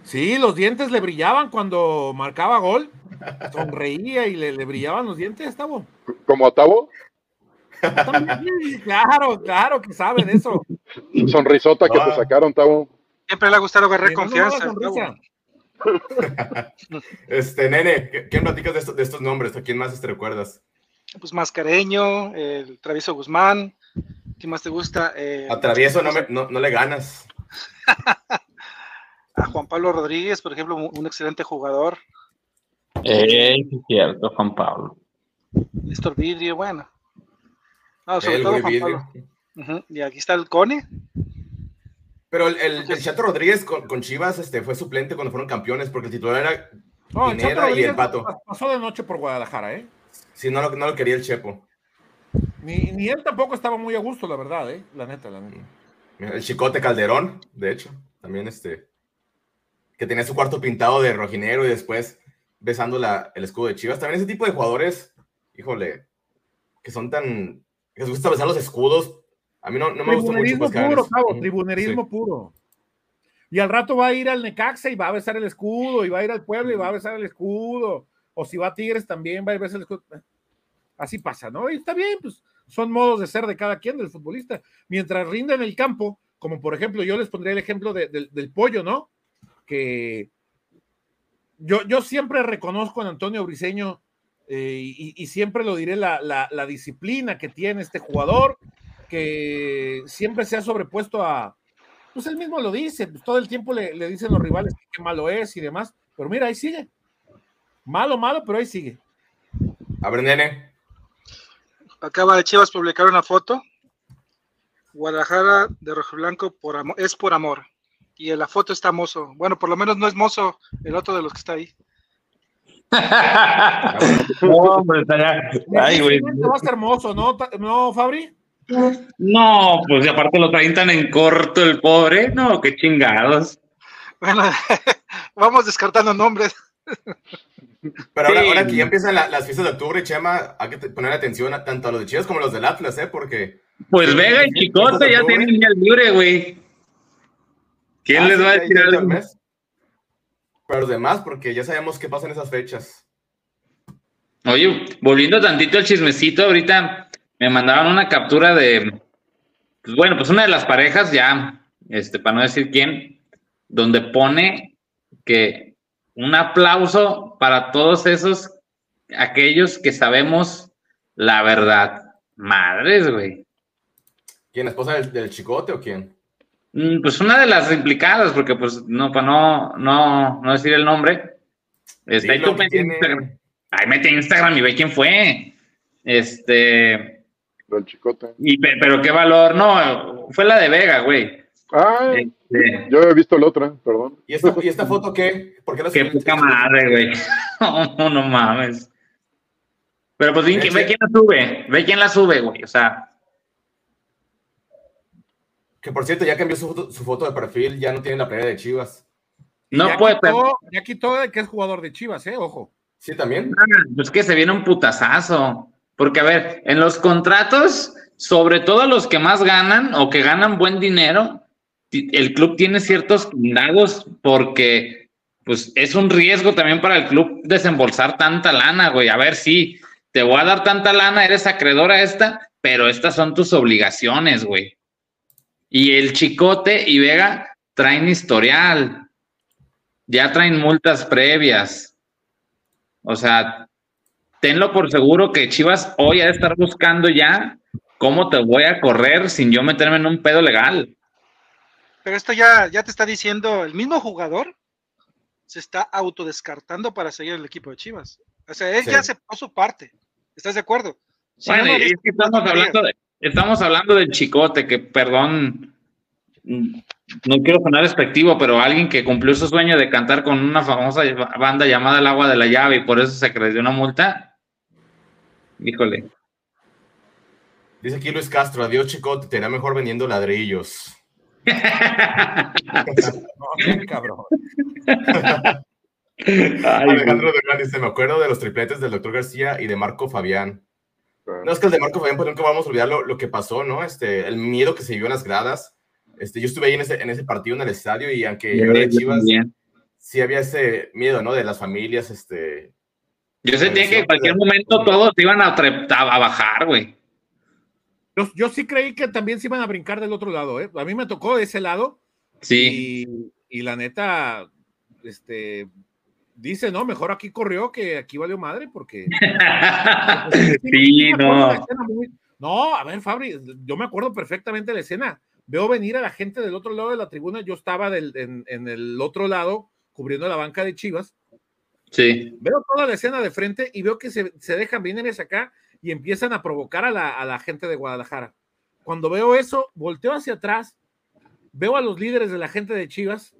Sí, los dientes le brillaban cuando marcaba gol. Sonreía y le, le brillaban los dientes, Tavo. Como a Tavo, claro, claro que sabe de eso. sonrisota que Ah. te sacaron, Tavo. Siempre le ha gustado agarrar confianza. Este, nene, ¿qué, qué platicas de, estos- de estos nombres? ¿A quién más te recuerdas? Pues Mascareño, el Travieso Guzmán. ¿Qué más te gusta? Eh, A Travieso no, me- no, no le ganas. a Juan Pablo Rodríguez, por ejemplo, un excelente jugador. Eh, es cierto, Juan Pablo. Néstor Vidrio, bueno. No, sobre El todo Juan vidrio. Pablo. Y aquí está el Cone. Pero el, el, el Chato Rodríguez con, con Chivas este, fue suplente cuando fueron campeones, porque el titular era No, el Chato Pineda y el Pato. pasó de noche por Guadalajara, ¿eh? Sí, no lo, no lo quería el Chepo. Ni, ni él tampoco estaba muy a gusto, la verdad, ¿eh? La neta, la neta. El Chicote Calderón, de hecho, también este. que tenía su cuarto pintado de rojinero y después besando la, el escudo de Chivas. También ese tipo de jugadores, híjole, que son tan, que les gusta besar los escudos. A mí no, no me gusta mucho. Hagan puro. Cabo, tribunerismo sí. puro. Y al rato va a ir al Necaxa y va a besar el escudo, y va a ir al pueblo y va a besar el escudo. O si va a Tigres también va a besar el escudo. Así pasa, ¿no? Y está bien, pues son modos de ser de cada quien, del futbolista. Mientras rinda en el campo, como por ejemplo, yo les pondría el ejemplo de- del- del pollo, ¿no? Que yo, yo siempre reconozco en Antonio Briseño eh, y, y siempre lo diré, la, la- la disciplina que tiene este jugador, que siempre se ha sobrepuesto a, pues él mismo lo dice, pues todo el tiempo le, le dicen los rivales que qué malo es y demás, pero mira, ahí sigue. Malo, malo, pero ahí sigue. A ver, nene. Acaba de Chivas publicar una foto. Guadalajara de Rojo Blanco por amo- es por amor. Y en la foto está mozo. Bueno, por lo menos no es mozo el otro de los que está ahí. No, hombre, estaría- Ay, güey. Va a ser hermoso, ¿no, no Fabri? No, pues y aparte lo traen tan en corto el pobre. No, qué chingados. Bueno, vamos descartando nombres. Pero ahora, Sí. ahora que ya empiezan la- las fiestas de octubre, Chema, hay que poner atención a, tanto a los de Chivas como a los del Atlas, ¿eh? Porque Pues Vega y Chicote ya tienen día libre, güey. ¿Quién Ah, les sí, va a está el algo? mes. Pero los demás, porque ya sabemos qué pasa en esas fechas. Oye, volviendo tantito al chismecito, ahorita me mandaban una captura de, pues bueno, pues una de las parejas ya, este, para no decir quién, donde pone que un aplauso para todos esos, aquellos que sabemos la verdad. Madres, güey. ¿Quién? ¿La esposa del, del chicote o quién? Mm, Pues una de las implicadas, porque pues no, para no, no, no decir el nombre. Este, ahí tú tiene- Instagram. Ahí mete Instagram y ve quién fue. Este, Del chicote. y, pe- pero qué valor, no, fue la de Vega, güey. Ah, Este, yo he visto la otra, perdón. ¿Y esta, ¿y esta foto qué? ¿Por qué la qué poca madre, güey. No, no mames. Pero pues ve, quién la sube, ve quién la sube, güey. O sea, Que por cierto, ya cambió su foto, su foto de perfil, ya no tiene la playa de Chivas. no ya puede, quitó, ya quitó de que es jugador de Chivas, ¿eh? Ojo. Sí, también. Pues que se viene un putazazo. Porque, a ver, en los contratos, sobre todo los que más ganan o que ganan buen dinero, el club tiene ciertos candados porque, pues, es un riesgo también para el club desembolsar tanta lana, güey. A ver, sí, te voy a dar tanta lana, eres acreedor a esta, pero estas son tus obligaciones, güey. Y el Chicote y Vega traen historial. Ya traen multas previas. O sea, tenlo por seguro que Chivas hoy ha de estar buscando ya cómo te voy a correr sin yo meterme en un pedo legal. Pero esto ya, ya te está diciendo el mismo jugador se está autodescartando para seguir el equipo de Chivas. O sea, él Sí. ya aceptó su parte. ¿Estás de acuerdo? Si Bueno, no y es que estamos hablando, de, estamos hablando del chicote, que perdón, mm, no quiero sonar despectivo, pero alguien que cumplió su sueño de cantar con una famosa banda llamada El Agua de la Llave y por eso se creció una multa. Híjole. Dice aquí Luis Castro, adiós chicote, te irá mejor vendiendo ladrillos. No, qué cabrón. Ay, Alejandro Durán dice, me acuerdo de los tripletes del doctor García y de Marco Fabián. No, es que el de Marco Fabián, pues nunca vamos a olvidar lo, lo que pasó, ¿no? Este, el miedo que se vivió en las gradas. Este, yo estuve ahí en ese, en ese partido en el estadio y aunque yo era de yo Chivas, sí había ese miedo, ¿no? De las familias, este... Yo sentía que en cualquier momento todos iban a, a bajar, güey. Yo, yo sí creí que también se iban a brincar del otro lado, ¿eh? A mí me tocó de ese lado Sí. y, y la neta, este, dice, no, mejor aquí corrió que aquí valió madre porque... sí, de la no. muy- No, a ver, Fabri, yo me acuerdo perfectamente de la escena. Veo venir a la gente del otro lado de la tribuna, yo estaba del- en, en el otro lado cubriendo la banca de Chivas. Sí. Veo toda la escena de frente y veo que se, se dejan, hacia acá y empiezan a provocar a la, a la gente de Guadalajara. Cuando veo eso, volteo hacia atrás, veo a los líderes de la gente de Chivas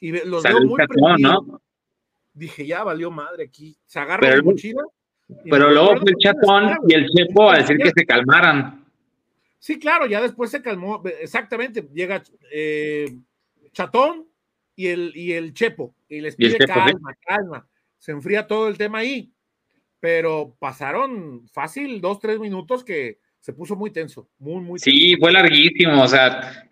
y los veo muy. Dije, ya valió madre aquí. Se agarra luego- mochila. Pero luego fue el la chatón y el chepo a decir que se calmaran. Sí, claro, ya después se calmó. Exactamente, llega eh, Chatón, y el, y el Chepo. Y les Y el pide sí. calma, calma. Se enfría todo el tema ahí. Pero pasaron fácil dos, tres minutos que se puso muy tenso. Muy, muy Sí, tenso. fue larguísimo, o sea,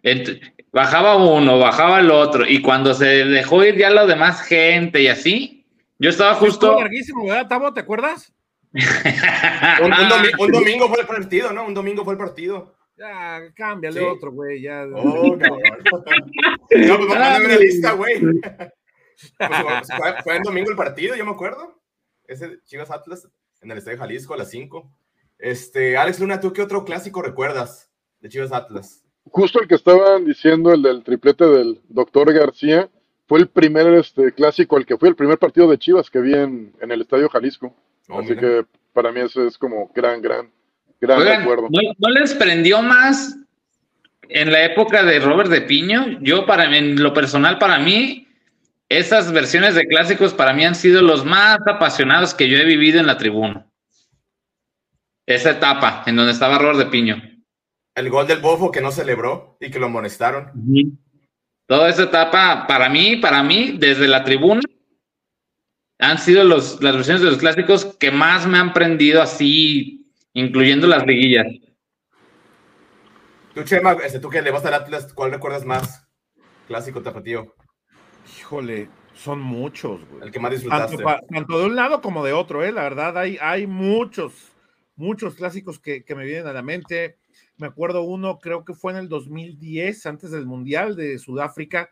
bajaba uno, bajaba el otro, y cuando se dejó ir ya la demás gente y así, yo estaba justo... larguísimo, ¿verdad, Tavo? ¿Te acuerdas? Un, un domi- un domingo fue el partido, ¿no? Un domingo fue el partido. Ya, cámbiale Sí. otro, güey. Ya. Oh, cabrón. No, pues mándame una lista, güey. Pues, fue, fue el domingo el partido, yo me acuerdo. Ese Chivas Atlas en el Estadio Jalisco a las 5. Este, Alex Luna, ¿tú qué otro clásico recuerdas de Chivas Atlas? Justo el que estaban diciendo, el del triplete del doctor García, fue el primer este, clásico al que fue el primer partido de Chivas que vi en, en el Estadio Jalisco. Oh, Así mira. que para mí eso es como gran, gran, gran Oigan, recuerdo. ¿no, no les prendió más en la época de Robert de Piño? Yo, para mí, en lo personal, para mí, esas versiones de clásicos para mí han sido los más apasionados que yo he vivido en la tribuna. Esa etapa en donde estaba Robert de Piño. El gol del Bofo que no celebró y que lo amonestaron. Toda esa etapa, para mí, para mí, desde la tribuna, han sido los, las versiones de los clásicos que más me han prendido así, incluyendo las liguillas. Tú, Chema, este, tú que le vas al Atlas, ¿cuál recuerdas más? Clásico tapatío. Híjole, son muchos, güey. El que más disfrutaste. Tanto, de un lado como de otro, ¿eh? La verdad, hay, hay muchos, muchos clásicos que, que me vienen a la mente. Me acuerdo uno, creo que fue en el 2010, antes del Mundial de Sudáfrica.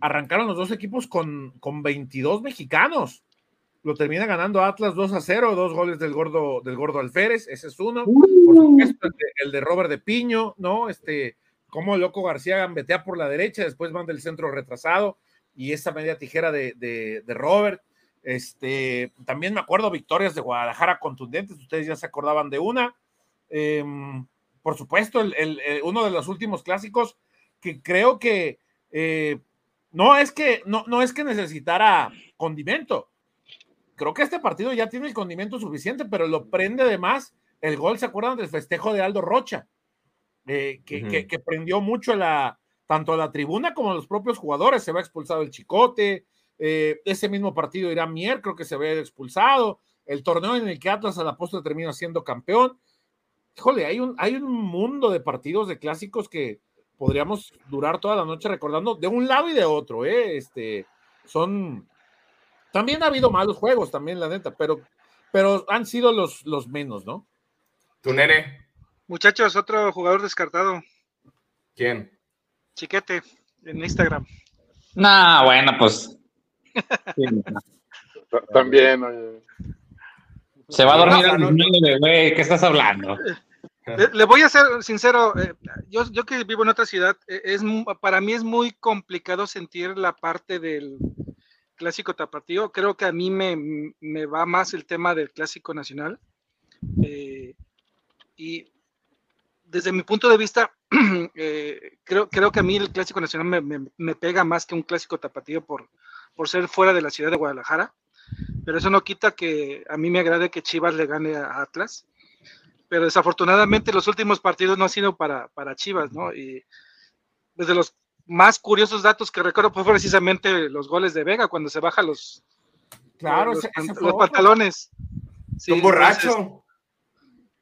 Arrancaron los dos equipos con, con 22 mexicanos. Lo termina ganando Atlas 2 a 0, dos goles del gordo, del gordo Alférez, ese es uno. Por supuesto, el de, el de Robert de Piño, ¿no? Este, como el loco García gambetea por la derecha, después van del centro retrasado y esa media tijera de, de, de Robert. Este, también me acuerdo victorias de Guadalajara contundentes, ustedes ya se acordaban de una. Eh, por supuesto, el, el, el, uno de los últimos clásicos que creo que eh, no es que no, no es que necesitara condimento. Creo que este partido ya tiene el condimento suficiente, pero lo prende de más el gol, ¿se acuerdan del festejo de Aldo Rocha? Eh, que, uh -huh. que, que, prendió mucho la, tanto a la tribuna como a los propios jugadores. Se va expulsado el Chicote, eh, ese mismo partido irá Mier, creo que se ve expulsado. El torneo en el que Atlas a la postre termina siendo campeón. Híjole, hay un, hay un mundo de partidos de clásicos que podríamos durar toda la noche recordando de un lado y de otro. ¿eh? Este, son. También ha habido malos juegos, también, la neta, pero, pero han sido los, los menos, ¿no? Tu nene. Muchachos, otro jugador descartado. ¿Quién? Chiquete, en Instagram. No, bueno, pues. También, oye. Se va a dormir al no, güey, ¿qué estás hablando? Le, le, voy a ser sincero, eh, yo, yo que vivo en otra ciudad, eh, es para mí es muy complicado sentir la parte del clásico tapatío. Creo que a mí me, me va más el tema del clásico nacional. Eh, y desde mi punto de vista, eh, creo, creo que a mí el clásico nacional me, me, me, pega más que un clásico tapatío por, por ser fuera de la ciudad de Guadalajara. Pero eso no quita que a mí me agrade que Chivas le gane a Atlas. Pero desafortunadamente los últimos partidos no han sido para, para Chivas, ¿no? Y desde los más curiosos datos que recuerdo fue precisamente los goles de Vega cuando se baja los, claro, los, pantalones. Sí, un borracho. Entonces,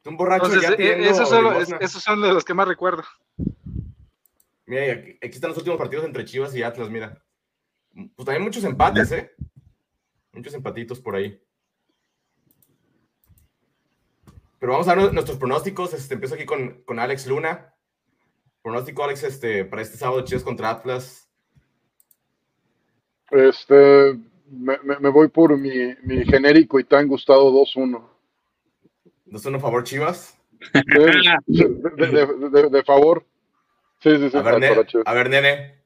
un borracho. Entonces, ya esos, son los, esos son de los que más recuerdo. Mira, aquí, aquí, están los últimos partidos entre Chivas y Atlas, mira. Pues también muchos empates, ¿eh? Muchos empatitos por ahí. Pero vamos a ver nuestros pronósticos. Este, empiezo aquí con, con Alex Luna. Pronóstico, Alex, este, para este sábado Chivas contra Atlas. Este, me, me, me voy por mi, mi, genérico y tan gustado 2-1. ¿2-1 a favor Chivas? De, de, de, de, favor. Sí, sí, sí. A ver, nene, a ver, nene.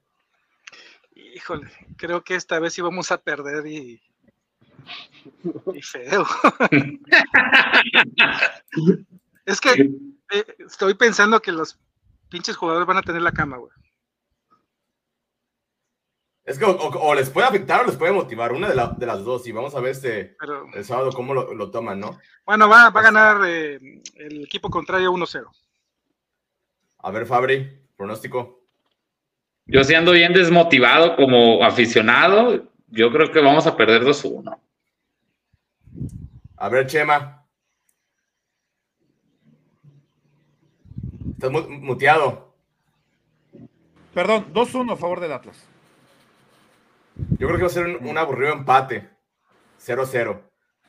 Híjole, creo que esta vez íbamos a perder y, y feo. es que eh, estoy pensando que los pinches jugadores van a tener la cama, güey. Es que o, o, o, les puede afectar o les puede motivar, una de, la, de las dos, y vamos a ver este, Pero, el sábado cómo lo, lo, toman, ¿no? Bueno, va, va a ganar eh, el equipo contrario 1-0. A ver, Fabri, pronóstico. yo sí ando bien desmotivado como aficionado. Yo creo que vamos a perder 2-1. A ver, Chema. Estás mu- muteado. Perdón, 2-1 a favor del Atlas. Yo creo que va a ser un, un aburrido empate. 0-0.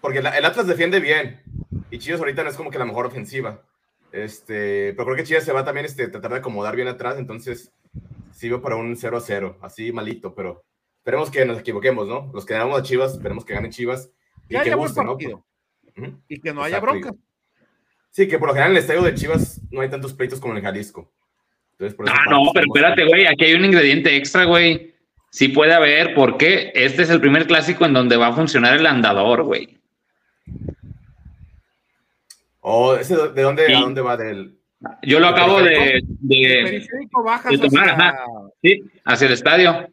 Porque la- el Atlas defiende bien. Y Chivas ahorita no es como que la mejor ofensiva. Este, pero creo que Chivas se va también este, tratar de acomodar bien atrás. Entonces, sí veo para un 0-0. Así malito, pero esperemos que nos equivoquemos, ¿no? Los que damos a Chivas, esperemos que gane Chivas. Y Que haya buen guste, ¿no? Ujú. Y que no haya Exacto, bronca. Sí, que por lo general en el estadio de Chivas no hay tantos pleitos como en el Jalisco. Entonces, por Ah, parte no, pero espérate, que- güey. Aquí hay un ingrediente extra, güey. Sí puede haber, porque este es el primer clásico en donde va a funcionar el andador, güey. Oh, ¿ese ¿de dónde, Sí. a dónde va? Del... Yo lo ¿El acabo de, periférico? El de, periférico bajas de tomar, hacia- ajá. sí, hacia el estadio.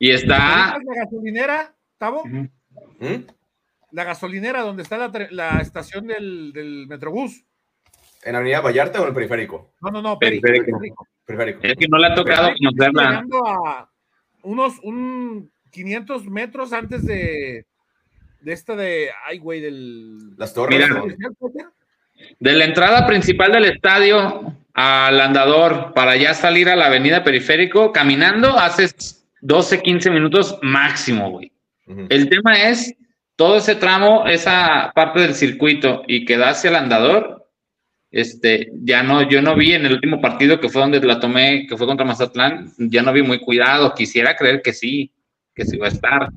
Y está. la gasolinera, Tavo. ¿Mm? la gasolinera donde está la estación del, del Metrobús. ¿En Avenida Vallarta o en el periférico? No, no, no, Periférico. periférico. Periférico. Es que no le ha tocado conocerla. A unos un 500 metros antes de, de esta de, ay, güey, del... Las torres. Mira. ¿no? De la entrada principal del estadio al andador para ya salir a la avenida periférico, caminando, haces 12, 15 minutos máximo, güey. Ujú. El tema es todo ese tramo, esa parte del circuito y que da hacia el andador. Este, ya no, yo no vi en el último partido que fue donde la tomé, que fue contra Mazatlán, ya no vi muy cuidado. Quisiera creer que sí, que sí va a estar.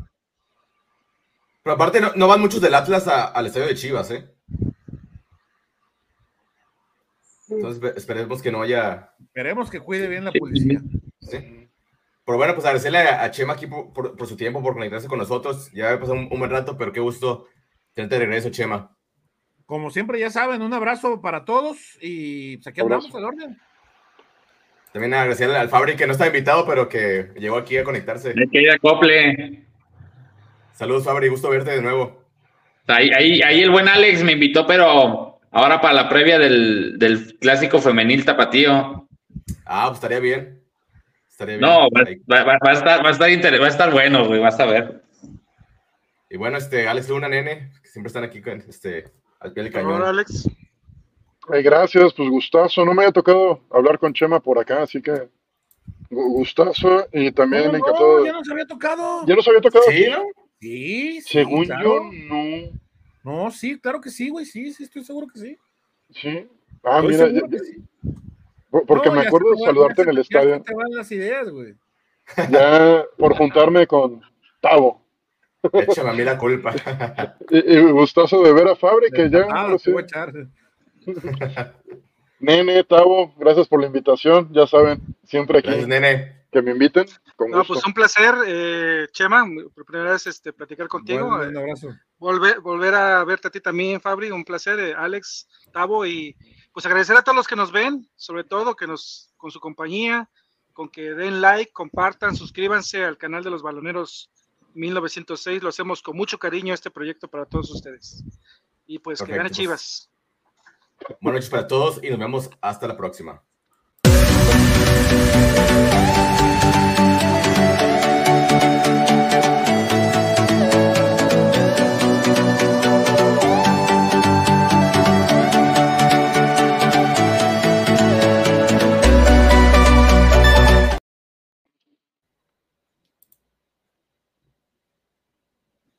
Pero aparte, no, no van muchos del Atlas a- al estadio de Chivas, ¿eh? Entonces, espe- esperemos que no haya. Esperemos que cuide bien la policía. ¿sí? Pero bueno, pues agradecerle a, Chema aquí por, por- por su tiempo, por conectarse con nosotros. Ya había pasado un, un buen rato, pero qué gusto tenerte de regreso, Chema. Como siempre, ya saben, un abrazo para todos y pues aquí andamos al orden. También agradecerle al Fabri, que no está invitado, pero que llegó aquí a conectarse. Es que ya acople. Saludos, Fabri, gusto verte de nuevo. Ahí, ahí, ahí el buen Alex me invitó, pero ahora para la previa del, del clásico femenil tapatío. Ah, pues estaría bien. Estaría bien. No, va a estar, va a estar inter- va a estar bueno, güey, vas a ver. Y bueno, este, Alex Luna, nene, que siempre están aquí con, este, al pie del Por favor, cañón. Alex. Ay, gracias, pues gustazo. No me había tocado hablar con Chema por acá, así que gu- gustazo y también ¿Cómo encantado. no? Ya nos había tocado. ¿Ya nos había tocado? Sí, ¿no? Sí, sí, Según claro. yo, no. No, sí, claro que sí, güey, sí, sí, estoy seguro que sí. Sí. Ah, Estoy mira, ya- sí. por- porque No, me acuerdo de saludarte ya en el estadio, te van las ideas, güey. ya por juntarme con Tavo. Échame a mí la culpa. Y, y gustazo de ver a Fabri, que ya, Ah, voy a echar. Nene, Tavo, gracias por la invitación. Ya saben, siempre aquí Gracias, nene. que me inviten, con No, gusto. pues un placer, eh, Chema, por primera vez este, platicar contigo. Bueno, eh, un abrazo. volver, volver a verte a ti también, Fabri, un placer, eh, Alex, Tavo, y pues agradecer a todos los que nos ven, sobre todo que nos, con su compañía, con que den like, compartan, suscríbanse al canal de los baloneros 1906. Lo hacemos con mucho cariño este proyecto para todos ustedes. Y pues que gane pues. Chivas. Buenas noches para todos y nos vemos hasta la próxima.